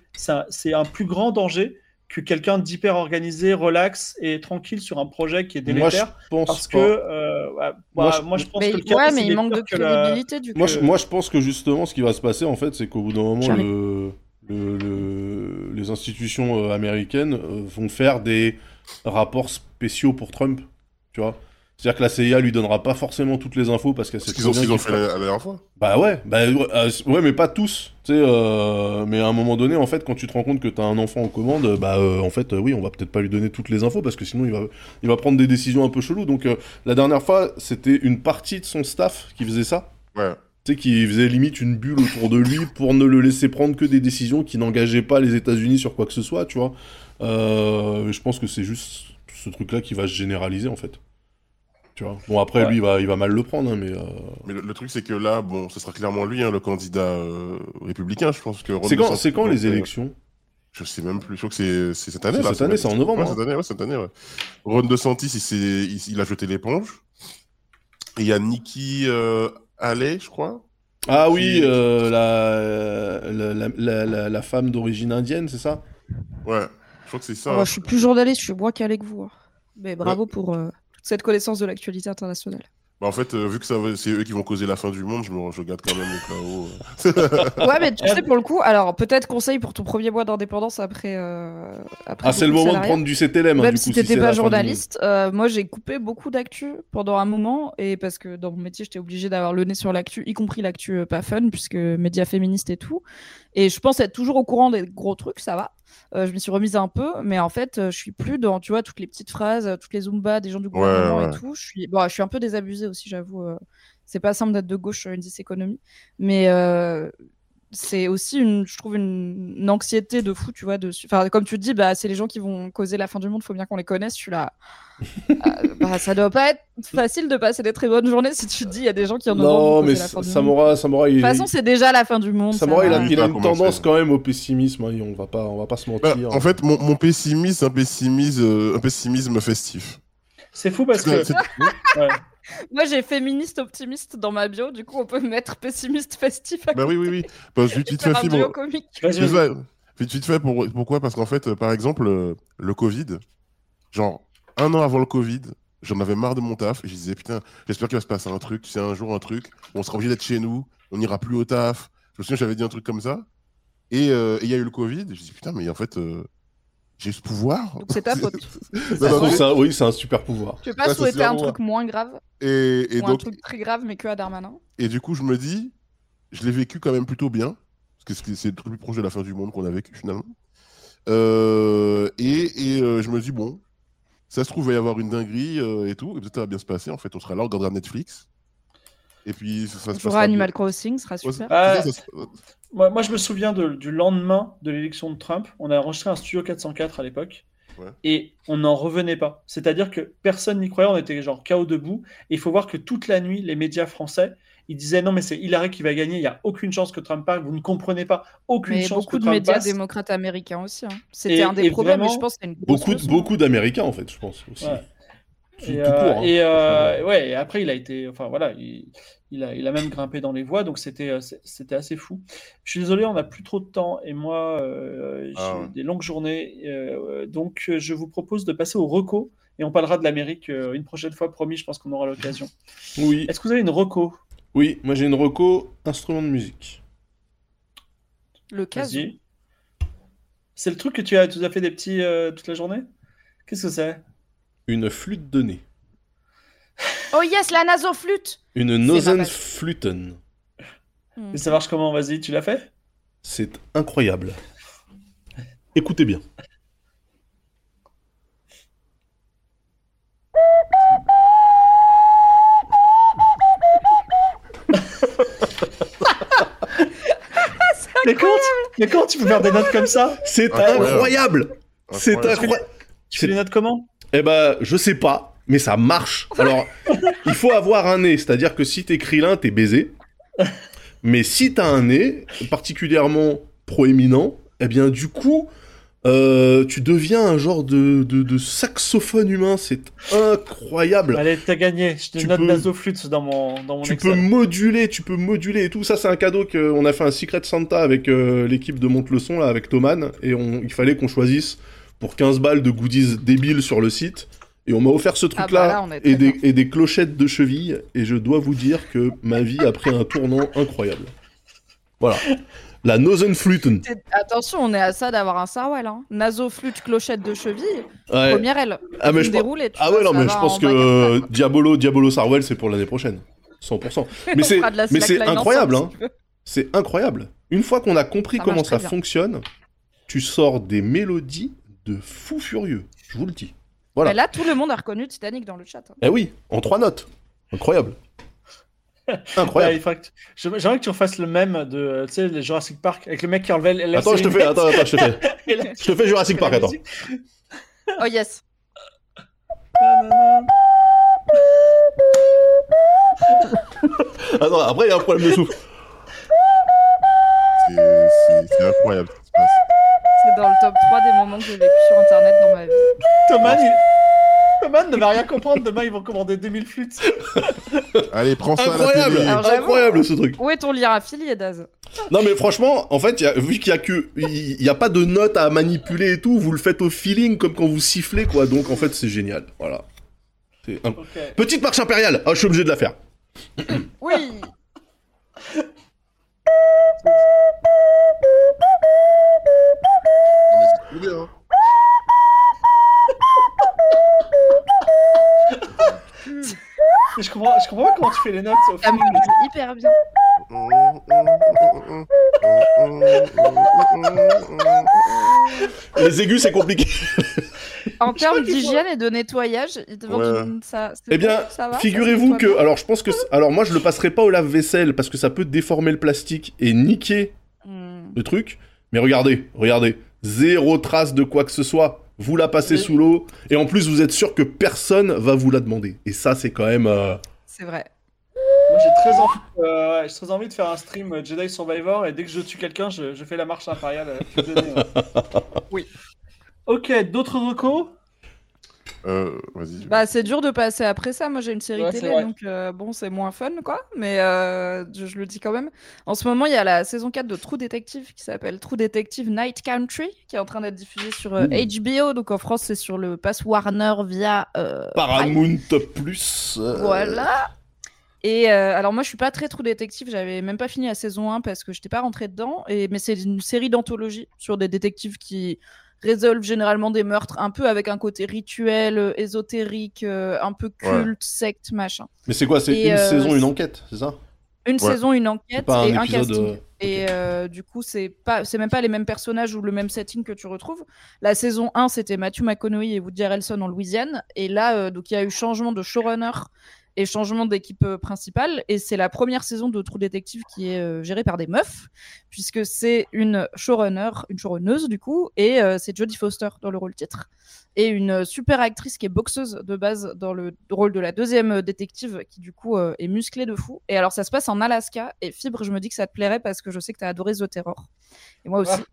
c'est un plus grand danger que quelqu'un d'hyper organisé, relax et tranquille sur un projet qui est Moi, je délétère. pense parce pas. que, euh, ouais, Moi, je- moi, je pense Mais, que le cas, ouais, c'est mais il manque de que la- crédibilité, du coup. Moi je, moi, je pense que justement, ce qui va se passer, en fait, c'est qu'au bout d'un moment, Jamais. le, le- le- les institutions euh, américaines vont faire des rapports spéciaux pour Trump, tu vois. C'est-à-dire que la CIA lui donnera pas forcément toutes les infos parce qu'elle sait qu'ils ont, qu'ils ont fait la, la dernière fois. Bah ouais, bah euh, ouais, mais pas tous. Tu sais, euh, mais à un moment donné, en fait, quand tu te rends compte que t'as un enfant en commande, bah euh, en fait, oui, on va peut-être pas lui donner toutes les infos parce que sinon il va, il va prendre des décisions un peu cheloues. Donc la dernière fois, c'était une partie de son staff qui faisait ça. Ouais. Tu sais, qui faisait limite une bulle autour de lui pour ne le laisser prendre que des décisions qui n'engageaient pas les États-Unis sur quoi que ce soit, tu vois. Euh, je pense que c'est juste ce truc-là qui va se généraliser en fait. Tu vois. Bon après Ouais. lui il va, il va mal le prendre, hein, mais. euh, Mais le, le truc, c'est que là, bon, ce sera clairement lui, hein, le candidat euh, républicain. Je pense que Ron C'est quand, c'est quand les euh, élections? Je sais même plus. Je crois que c'est c'est cette année. Cette année, c'est en novembre, Ouais, hein. cette année, ouais, cette année. Ouais. Ron DeSantis, il, s'est- il, il a jeté l'éponge. Il y a Nikki euh, Haley, je crois. Ah Qui- oui, euh, la, la, la, la- femme d'origine indienne, c'est ça? Ouais, crois que c'est ça. Oh, je suis plus journaliste, je suis moins calé que vous. hein. Mais bravo pour euh, toute cette connaissance de l'actualité internationale. Bah, en fait, euh, vu que c'est eux qui vont causer la fin du monde, je, me, je quand même le chaos. Ouais, mais tu sais, pour le coup, alors peut-être conseil pour ton premier mois d'indépendance après. euh, après Ah, c'est le moment de prendre du CTLM. hein, Même du si t'étais c'est pas journaliste, euh, moi j'ai coupé beaucoup d'actu pendant un moment et parce que dans mon métier j'étais obligée d'avoir le nez sur l'actu, y compris l'actu euh, pas fun puisque médias féministes et tout. Et je pense être toujours au courant des gros trucs, ça va. Euh, je m'y suis remise un peu, mais en fait euh, je suis plus dans tu vois toutes les petites phrases, euh, toutes les zumba des gens du gouvernement ouais. et tout. Je suis bon, je suis un peu désabusée aussi, j'avoue. c'est pas simple d'être de gauche sur une économie, mais c'est aussi une, je trouve une, une anxiété de fou, tu vois. De, enfin, comme tu te dis, bah, c'est les gens qui vont causer la fin du monde, faut bien qu'on les connaisse. Je suis là. Euh, bah, ça doit pas être facile de passer des très bonnes journées si tu te dis, il y a des gens qui en ont Non, mais causer la fin du monde. Samora, Samora, il, De toute façon, c'est déjà la fin du monde. Samora, il a, il a une tendance quand même au pessimisme. hein, on va pas, on va pas se Bah, mentir. en fait, mon, mon pessimisme, c'est un pessimisme, euh, un pessimisme festif. C'est fou parce que. Moi, j'ai féministe optimiste dans ma bio, du coup, on peut mettre pessimiste festif à bah oui, oui, oui. Parce que vite, vite fait. Vas-y, Vite vite, fait, pour- pourquoi? Parce qu'en fait, euh, par exemple, euh, le Covid, genre un an avant le Covid, j'en avais marre de mon taf et je disais putain, j'espère qu'il va se passer un truc, c'est un jour un truc, on sera obligé d'être chez nous, on n'ira plus au taf. Je me souviens, j'avais dit un truc comme ça. Et euh, il y a eu le Covid, je dis putain, mais en fait, euh, j'ai ce pouvoir. Donc, c'est ta faute. Non, non, mais- oui, c'est un super pouvoir. Tu veux pas souhaiter un truc moins grave et, et ou un truc très grave, mais que à Darmanin? Et du coup, je me dis, je l'ai vécu quand même plutôt bien, parce que c'est- c'est le truc le plus proche de la fin du monde qu'on a vécu finalement. Euh, et et euh, je me dis, bon, ça se trouve, il va y avoir une dinguerie euh, et tout, et peut-être ça va bien se passer. En fait, on sera là, on regardera Netflix. Et puis, ça, ça On se jouera passera Animal bien. Crossing, ce sera super. Ah, ça, ça se- Moi, moi, je me souviens de- du lendemain de l'élection de Trump. On a enregistré un studio 404 à l'époque. Ouais. Et on n'en revenait pas. C'est-à-dire que personne n'y croyait. On était genre chaos debout. Et il faut voir que toute la nuit, les médias français, ils disaient non, mais c'est Hillary qui va gagner. Il n'y a aucune chance que Trump parte. Vous ne comprenez pas. Aucune Mais chance beaucoup que de Trump médias passe. démocrates américains aussi. hein. C'était un des et problèmes, vraiment, je pense que une Beaucoup, beaucoup d'Américains, en fait, je pense aussi. Ouais. Et, tout euh, court, hein. et, euh, ouais, et après, il a été. Enfin, voilà, il, il a, il a même grimpé dans les voies, donc c'était euh, c'était assez fou. Je suis désolé, on n'a plus trop de temps, et moi, euh, j'ai Ah ouais. des longues journées. euh, donc, je vous propose de passer au reco, et on parlera de l'Amérique euh, une prochaine fois, promis, je pense qu'on aura l'occasion. Oui, Est-ce que vous avez une reco? Oui, moi j'ai une reco instrument de musique. Le cas. Vas-y. C'est le truc que tu as, tu as fait des petits euh, toute la journée? Qu'est-ce que c'est? Une flûte de nez. Oh yes, la nasoflûte Une Nosenfluten. Et ça marche comment Vas-y, tu l'as fait? C'est incroyable. Écoutez bien. Mais comment, tu... mais comment tu peux faire des notes comme ça? C'est Incroyable. incroyable. C'est Incroyable. incroyable. Tu fais des notes comment? Eh ben, je sais pas, mais ça marche. Alors, il faut avoir un nez, c'est-à-dire que si t'es Krillin, t'es baisé. Mais si t'as un nez particulièrement proéminent, eh bien, du coup, euh, tu deviens un genre de, de, de saxophone humain. C'est incroyable. Allez, t'as gagné. Je te Tu note peux- dans mon, dans mon Tu Excel. peux moduler, tu peux moduler et tout. Ça, c'est un cadeau qu'on a fait un Secret Santa avec euh, l'équipe de Monte le Son, là, avec Thoman. Et on, il fallait qu'on choisisse pour 15 balles de goodies débiles sur le site. Et on m'a offert ce Ah truc-là bah là, on est très et, des, bien. et des clochettes de cheville. Et je dois vous dire que ma vie a pris un tournant incroyable. Voilà. La Nasenfluten. C'est- Attention, on est à ça d'avoir un Sarwell. Hein. Naso, flûte, clochette de cheville. Ouais. Première aile. Ah, mais je tu Ah ouais, non, mais je pense en que quoi. Diabolo, Diabolo Sarwell, c'est pour l'année prochaine. 100%. Mais c'est, mais incroyable, hein. C'est incroyable. Une fois qu'on a compris Ça comment ça bien. fonctionne, tu sors des mélodies de fou furieux. Je vous le dis. Voilà. Mais là, tout le monde a reconnu Titanic dans le chat. hein. Eh oui, en trois notes. Incroyable. Incroyable. je- J'aimerais que tu refasses le même de euh, tu sais, les Jurassic Park avec le mec qui enlevait la Attends, je te fais, attends, attends, je te fais. Je te fais Jurassic Park, attends. Oh yes. Attends, après, il y a un problème de souffle. C'est incroyable ce qui se passe. C'est dans le top 3 des moments que j'ai vécu sur internet dans ma vie. Thomas, il- Thomas ne va rien comprendre. Demain, ils vont commander 2000 flûtes. Allez, prends ça à la Incroyable. télé. J'avoue, Incroyable, ce truc. Où est ton lire affilié, Daz Non, mais franchement, en fait, y a- vu qu'il y a que. Il n'y a pas de notes à manipuler et tout, vous le faites au feeling, comme quand vous sifflez, quoi. Donc, en fait, c'est génial. Voilà. C'est un- Ok. Petite marche impériale. Ah, je suis obligé de la faire. Oui C'est bien. Mais je comprends, je comprends pas comment tu fais les notes au feeling. dit hyper bien. Les aigus, c'est compliqué. En termes d'hygiène et de nettoyage, Ouais. ça. Eh bien, Figurez-vous que. Alors, je pense que. Alors, moi, je le passerai pas au lave-vaisselle parce que ça peut déformer le plastique et niquer Hmm. le truc. Mais regardez, regardez. Zéro trace de quoi que ce soit. Vous la passez Oui. sous l'eau. Et en plus, vous êtes sûr que personne va vous la demander. Et ça, c'est quand même. euh, C'est vrai. Moi, j'ai très, envie, euh, ouais, j'ai très envie de faire un stream euh, Jedi Survivor et dès que je tue quelqu'un, je, je fais la marche impériale. euh, ouais. Oui. Ok, d'autres recos? Euh. Bah, c'est dur de passer après ça. Moi, j'ai une série Ouais, télé, donc euh, bon, c'est moins fun, quoi. Mais euh, je, je le dis quand même. En ce moment, il y a la saison 4 de True Detective qui s'appelle True Detective Night Country, qui est en train d'être diffusée sur euh. HBO. Donc en France, c'est sur le Pass Warner via. euh. Paramount Plus. euh, Voilà. Et euh, alors moi je suis pas très True Détective, j'avais même pas fini la saison 1 parce que j'étais pas rentrée dedans, et, mais c'est une série d'anthologie sur des détectives qui résolvent généralement des meurtres un peu avec un côté rituel, euh, ésotérique, euh, un peu culte, secte, machin. Mais c'est quoi C'est une euh, saison, une enquête, c'est ça? Une Ouais. saison, une enquête un et un casting. euh, Et du coup, c'est pas, c'est même pas les mêmes personnages ou le même setting que tu retrouves. La saison 1, c'était Matthew McConaughey et Woody Harrelson en Louisiane. Et là, donc il y a eu changement de showrunner et changement d'équipe euh, principale. Et c'est la première saison de True Detective qui est euh, gérée par des meufs, puisque c'est une showrunner, une showrunneuse du coup, et euh, c'est Jodie Foster dans le rôle titre. Et une super actrice qui est boxeuse de base dans le rôle de la deuxième détective, qui du coup euh, est musclée de fou. Et alors ça se passe en Alaska. Et Fibre, je me dis que ça te plairait parce que je sais que tu as adoré The Terror. Et moi aussi. Ah.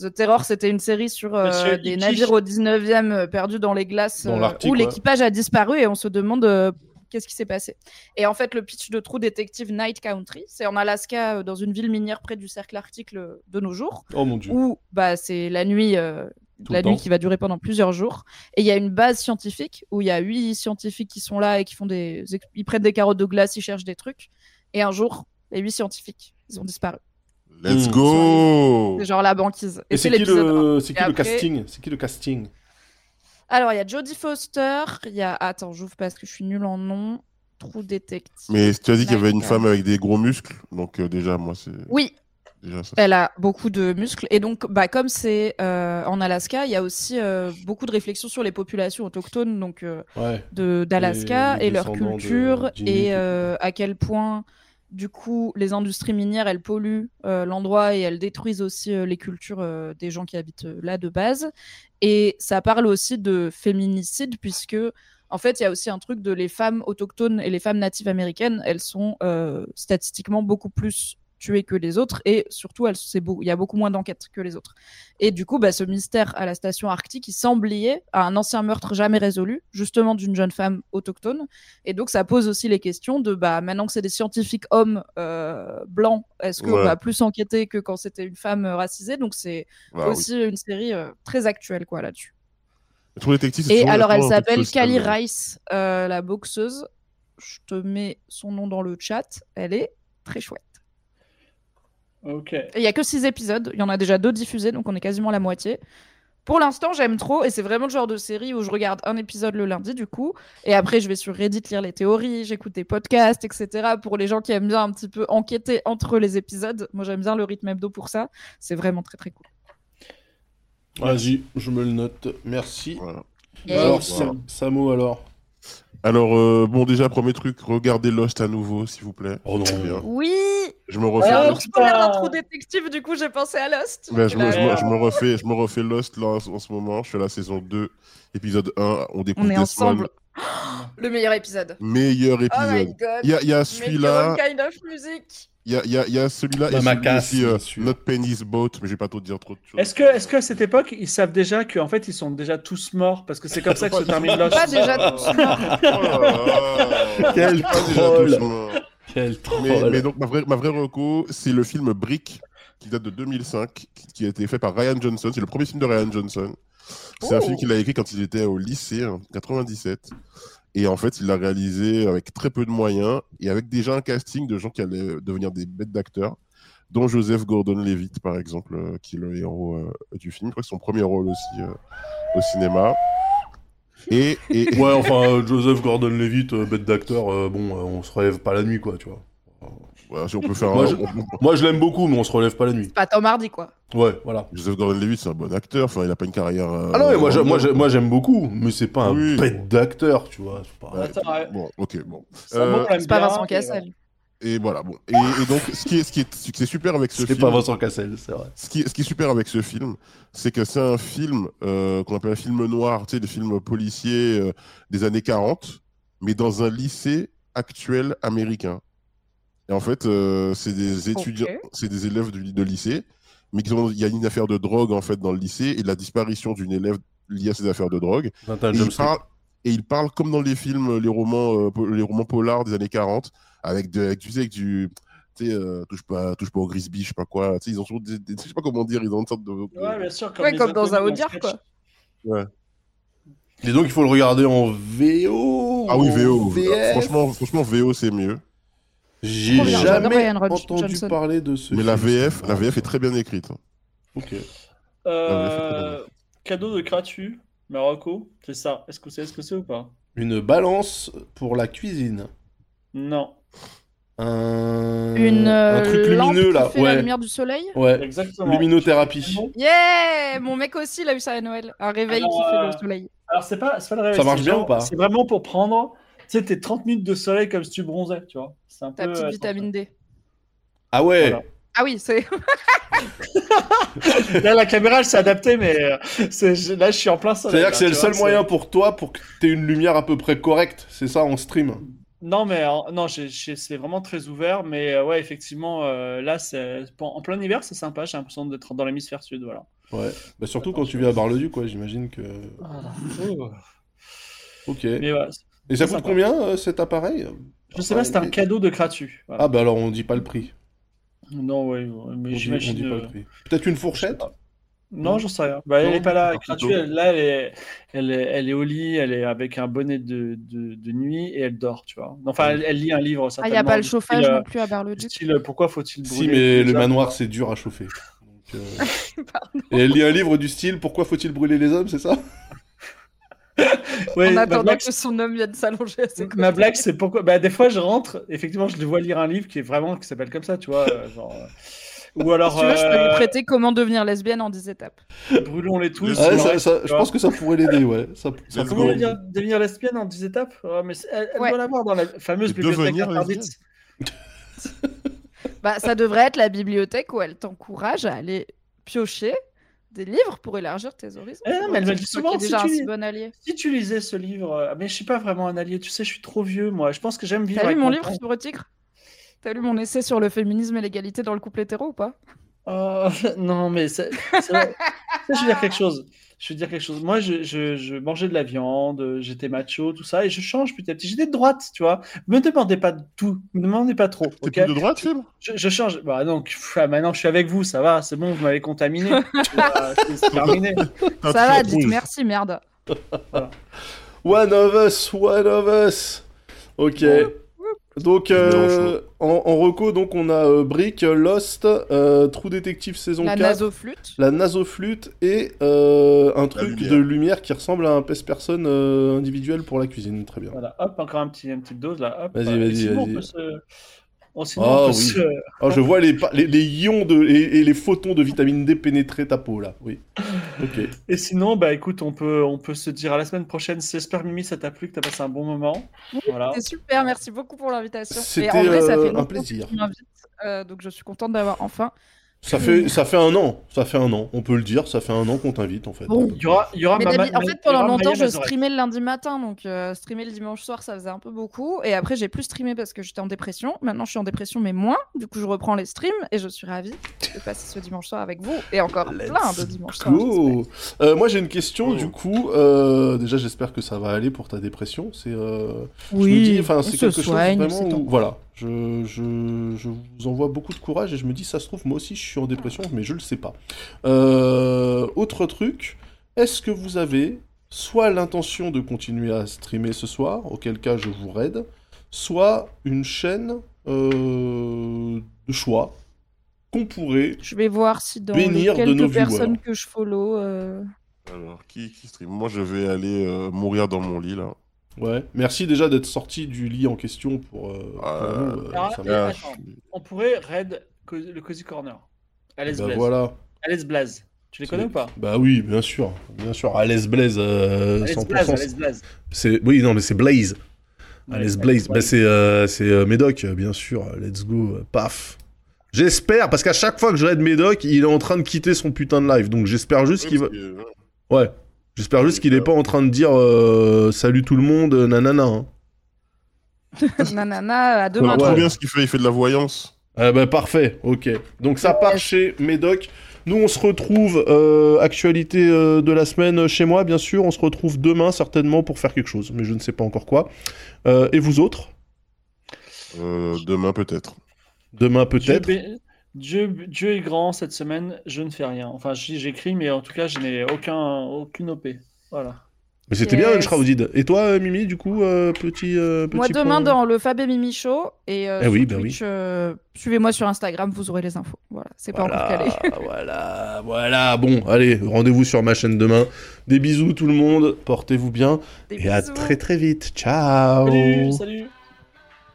The Terror, c'était une série sur euh, des navires au 19e euh, perdus dans les glaces Dans euh, où l'équipage a disparu et on se demande qu'est-ce qui s'est passé. Et en fait, le pitch de True Detective Night Country, c'est en Alaska, euh, dans une ville minière près du cercle arctique de nos jours, Oh mon dieu. où bah, c'est la nuit. euh, la nuit temps. qui va durer pendant plusieurs jours. Et il y a une base scientifique où il y a huit scientifiques qui sont là et qui font des. Ils prennent des carottes de glace, ils cherchent des trucs. Et un jour, les huit scientifiques, ils ont disparu. Let's Mm. go C'est genre la banquise. Et c'est qui le, qui casting? C'est qui le casting? Alors, il y a Jodie Foster, il y a. Attends, j'ouvre parce que je suis nulle en nom. True Detective. Mais tu as dit qu'il y avait une femme avec des gros muscles, donc euh, déjà, moi, c'est Oui, déjà ça. elle a beaucoup de muscles. Et donc, bah, comme c'est euh, en Alaska, il y a aussi euh, beaucoup de réflexions sur les populations autochtones donc, euh, Ouais. de- d'Alaska et, leur de culture et euh, à quel point, du coup, les industries minières, elles polluent euh, l'endroit et elles détruisent aussi euh, les cultures euh, des gens qui habitent là de base. Et ça parle aussi de féminicide, puisque, en fait, il y a aussi un truc de les femmes autochtones et les femmes natives américaines, elles sont statistiquement beaucoup plus tuées que les autres et surtout il y a beaucoup moins d'enquêtes que les autres. Et du coup, bah, ce mystère à la station arctique, il semble lié à un ancien meurtre jamais résolu, justement d'une jeune femme autochtone. Et donc, ça pose aussi les questions de, bah, maintenant que c'est des scientifiques hommes euh, blancs, est-ce qu'on Ouais. va plus enquêter que quand c'était une femme euh, racisée? Donc, c'est Ah oui. aussi une série euh, très actuelle, quoi, là-dessus. Et alors, elle s'appelle Kali. Rice, euh, la boxeuse. Je te mets son nom dans le chat. Elle est très chouette. Ok. Il y a que 6 épisodes. Il y en a déjà deux diffusés, donc on est quasiment à la moitié. Pour l'instant, j'aime trop, et c'est vraiment le genre de série où je regarde un épisode le lundi, du coup, et après je vais sur Reddit lire les théories, j'écoute des podcasts, etc. Pour les gens qui aiment bien un petit peu enquêter entre les épisodes, moi j'aime bien le rythme hebdo pour ça. C'est vraiment très très cool. Vas-y, je me le note. Merci. Voilà. Alors, Voilà. Sa- Samo, alors Alors, euh, bon, déjà, premier truc, regardez Lost à nouveau, s'il vous plaît. Oh non. Bien. Oui Je me refais Ah, Alors, d'un putain. trou détective, du coup j'ai pensé à Lost. Ouais, je, me, je me- je refais, je me refais Lost là, en, en ce moment. Je suis à la saison 2, épisode 1. On découvre On est Desmond. ensemble. Le meilleur épisode. Meilleur Oh my épisode. god. Il y a, il y a Make celui-là, kind of music. Il y a, il y a, il y a celui-là et celui aussi, euh. Not Penny's Boat, mais je vais pas trop te dire trop de choses. Est-ce que, qu'à cette époque, ils savent déjà qu'en fait, ils sont déjà tous morts Parce que c'est comme ça que se termine Lost. Pas déjà tous morts. Oh. Quel Pas déjà troll. tous morts. Quel troll. Mais, mais donc, ma vraie, ma vraie reco, c'est le film Brick, qui date de 2005, qui, qui a été fait par Ryan Johnson. C'est le premier film de Ryan Johnson. C'est un Oh. film qu'il a écrit quand il était au lycée, en 97. Et en fait, il l'a réalisé avec très peu de moyens et avec déjà un casting de gens qui allaient devenir des bêtes d'acteurs, dont Joseph Gordon-Levitt, par exemple, euh, qui est le héros euh, du film. Je son premier rôle aussi euh, au cinéma. Et, et, Ouais, enfin, Joseph Gordon-Levitt, bête d'acteur, bon, on se relève pas la nuit, quoi, tu vois. Voilà, si on peut faire Moi, un- je- on- Moi, je l'aime beaucoup, mais on se relève pas la nuit. Pas Tom Hardy, quoi. Ouais, voilà. Joseph Gordon-Levitt, c'est un bon acteur. Enfin, il a pas une carrière. euh, Ah non, mais moi, je- moi, je- moi, j'aime beaucoup, mais c'est pas un Oui. bête d'acteur, tu vois. c'est pas- Ouais. Attends, ouais. Bon, ok, bon. Moi, Euh, on l'aime C'est pas bien, Vincent Cassel. Et voilà, bon. Et, et donc, ce qui est, ce qui est, ce qui est super avec ce C'est film, pas Vincent Cassel, c'est vrai. ce qui, est- ce qui est super avec ce film, c'est que c'est un film euh, qu'on appelle un film noir, tu sais, des films policiers euh, des années 40, mais dans un lycée actuel américain. Et en fait, euh, c'est des étudiants, c'est des élèves du, de lycée, mais il y a une affaire de drogue en fait dans le lycée et la disparition d'une élève liée à ces affaires de drogue. 21 Et il, parle, et il parle comme dans les films, les romans, euh, les romans polars des années 40, avec, de, avec, tu sais, avec du. Tu sais, euh, touche, pas, touche pas au Grisby, je sais pas quoi. Tu sais, ils ont toujours des, des- je sais pas comment dire, ils ont une sorte de. Ouais, bien sûr. Ouais, comme dans un Audiard, quoi. Et donc, il faut le regarder en VO Ah oui, VO. VF. Franchement, franchement, VO, c'est mieux. J'ai jamais entendu Johnson. parler de ce Mais la. VF, la VF est très bien écrite. hein. Ok. Euh, cadeau de Cratu, Marocco, c'est ça. Est-ce que c'est ce que c'est ou pas? Une balance pour la cuisine. Non. Un, Une un euh, truc lampe lumineux qui là. fait la Ouais. lumière du soleil? Ouais. Exactement. Luminothérapie. Yeah Mon mec aussi, il a eu ça à Noël. Un réveil Alors, qui fait euh, le soleil. Alors, c'est pas, c'est pas le réveil. Ça marche bien genre- ou pas? C'est vraiment pour prendre, tu sais, tes 30 minutes de soleil comme si tu bronzais, tu vois. C'est un Ta peu. petite euh, vitamine D. Ah ouais. Voilà. Ah oui, c'est. Là, la caméra, elle s'est adaptée, mais euh, là, je suis en plein soleil. C'est-à-dire que c'est le seul moyen pour toi pour que tu aies une lumière à peu près correcte. C'est ça en stream? Non, mais euh, non, c'est vraiment très ouvert. Mais euh, ouais, effectivement, euh, là, c'est en plein hiver, c'est sympa. J'ai l'impression d'être dans l'hémisphère sud, voilà. Ouais. Bah, surtout quand tu vis à Bar-le-Duc, quoi. J'imagine que. Ok. Mais voilà. Et ça coûte sympa. combien euh, cet appareil? Je sais pas, c'est un cadeau de voilà. Ah bah alors on dit pas le prix. Non, ouais, ouais, mais on j'imagine. dit pas euh, le prix. Peut-être une fourchette? Non, j'en sais rien. Bah, elle Non, est pas là. couteau. elle, là, elle est, elle, est, elle est au lit, elle est avec un bonnet de, de, de nuit et elle dort, tu vois. Enfin, elle, elle lit un livre. Ah, il n'y a pas le chauffage style, non plus à Bar-le-Duc. style, euh, pourquoi faut-il brûler Si, mais le hommes manoir c'est dur à chauffer. Donc, euh, Et elle lit un livre du style Pourquoi faut-il brûler les hommes, c'est ça? Ouais, En ma attendant blague, que son homme vienne s'allonger à ses côtés. Ma blague, c'est pourquoi. Bah, des fois, je rentre, effectivement, je le vois lire un livre qui est vraiment qui s'appelle comme ça, tu vois. euh, genre, euh, Ou alors, Si tu veux, je peux lui euh, prêter Comment devenir lesbienne en 10 étapes. brûlons-les tous. Ouais, sur ça- le ça- reste, tu Je pense que ça pourrait l'aider, ouais. Ça, ça Let's Comment go. devenir, devenir lesbienne en 10 étapes? Ah, mais Elle, elle Ouais. doit l'avoir dans la fameuse bibliothèque interdite. Bah, ça devrait être la bibliothèque où elle t'encourage à aller piocher des livres pour élargir tes horizons. Eh non, mais elle me le dit souvent, si déjà tu bon allié. Si tu lisais ce livre, euh, mais je suis pas vraiment un allié, tu sais, je suis trop vieux, moi. Je pense que j'aime vivre. T'as lu mon livre sur le tigre? T'as lu mon essai sur le féminisme et l'égalité dans le couple hétéro ou pas? Oh, non, mais c'est. c'est vrai. Ça, je veux dire quelque chose. Je veux dire quelque chose. Moi, je, je, je mangeais de la viande, j'étais macho, tout ça, et je change petit à petit. J'étais de droite, tu vois. Me demandez pas de tout. Me demandez pas trop. T'es ok? plus de droite, Phil? Je, je change. Bah donc, pff, ah, maintenant je suis avec vous, ça va, c'est bon, vous m'avez contaminé. Vois, c'est terminé. Ça va, dites merci, merde. One of us, one of us. Ok. Donc, euh, en, en reco, donc on a euh, Brick, Lost, euh, True Detective saison La 4, nasoflûte. la nasoflûte et euh, un truc lumière. de lumière qui ressemble à un pèse-personne euh, individuel pour la cuisine. Très bien. Voilà, hop, encore un petit, une petite dose là. Hop. Vas-y, vas-y. Oh, sinon, Ah, oui. se- Oh, je vois les, les, les ions de, et, et les photons de vitamine D pénétrer ta peau là. Oui. Ok. Et sinon, bah écoute, on peut, on peut se dire à la semaine prochaine. J'espère, Mimi, ça t'a plu, que t'as passé un bon moment. Voilà. C'était super, merci beaucoup pour l'invitation. Et C'était euh, fait un plaisir. euh, donc je suis contente d'avoir enfin. Ça fait, ça fait un an. Ça fait un an. On peut le dire. Ça fait un an qu'on t'invite en fait. Bon. Il y aura, il y aura Mais ma- d'habi- ma- en fait, pendant longtemps, je streamais le lundi matin, donc euh, streamer le dimanche soir, ça faisait un peu beaucoup. Et après, j'ai plus streamé parce que j'étais en dépression. Maintenant, je suis en dépression, mais moins. Du coup, je reprends les streams et je suis ravie de passer ce dimanche soir avec vous et encore Let's plein de dimanches. Go. Euh, moi j'ai une question Oh. du coup. euh, déjà j'espère que ça va aller pour ta dépression. C'est euh, je me Oui, dis, enfin on c'est se quelque soigne, chose c'est vraiment. où- voilà. Je, je, je vous envoie beaucoup de courage et je me dis ça se trouve moi aussi je suis en dépression mais je le sais pas. Euh, autre truc. Est-ce que vous avez soit l'intention de continuer à streamer ce soir, auquel cas je vous raide, soit une chaîne euh, de choix qu'on pourrait Je vais voir si dans Bénir les de nos quelques personnes viewers. que je follow. euh, Alors, qui, qui stream? Moi, je vais aller euh, mourir dans mon lit, là. Ouais, merci déjà d'être sorti du lit en question pour, euh, pour nous, euh, ah, ça Ah, attends, on pourrait raid co- le Cozy Corner. Alice Bah Blaze. voilà. Alice Blaze. Tu les connais ou pas? Bah oui, bien sûr, bien sûr. Alice Blaze, euh, 100%. Blaze, Blaze. C'est oui, non, mais c'est Blaze. Ouais, Alice Blaze, bah c'est euh, c'est euh, Médoc, bien sûr. Let's go, paf. J'espère, parce qu'à chaque fois que je raid Médoc, il est en train de quitter son putain de live, donc j'espère juste qu'il va. Ouais. J'espère juste qu'il est pas en train de dire euh, salut tout le monde, euh, nanana. hein. Nanana, à On demain. Ouais. bien ce qu'il fait, il fait de la voyance? Ah bah parfait, ok. Donc ça part chez Médoc. Nous on se retrouve, euh, actualité euh, de la semaine euh, chez moi bien sûr, on se retrouve demain certainement pour faire quelque chose, mais je ne sais pas encore quoi. Euh, et vous autres? Euh, demain, peut-être. Demain peut-être Dieu, Dieu est grand cette semaine, je ne fais rien. Enfin, j'écris, mais en tout cas, je n'ai aucun, aucune OP. Voilà. Mais c'était Yes. bien Shrouded. Et toi euh, Mimi du coup, euh, petit, euh, petit Moi, demain, point- dans le Fab et Mimi Show. Et euh, Eh oui, sur bah oui. Euh, suivez-moi sur Instagram, vous aurez les infos. Voilà, c'est pas encore calé. Voilà, voilà, voilà. Bon, allez, rendez-vous sur ma chaîne demain. Des bisous tout le monde, portez-vous bien Des et à très très vite. Ciao. Salut, salut.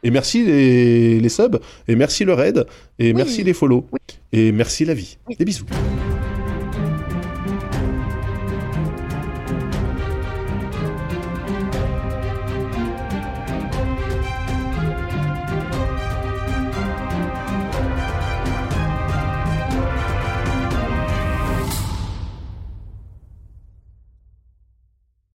Et merci les, les subs, et merci le raid, et Oui. merci les follow, Oui. et merci la vie. Oui. Des bisous.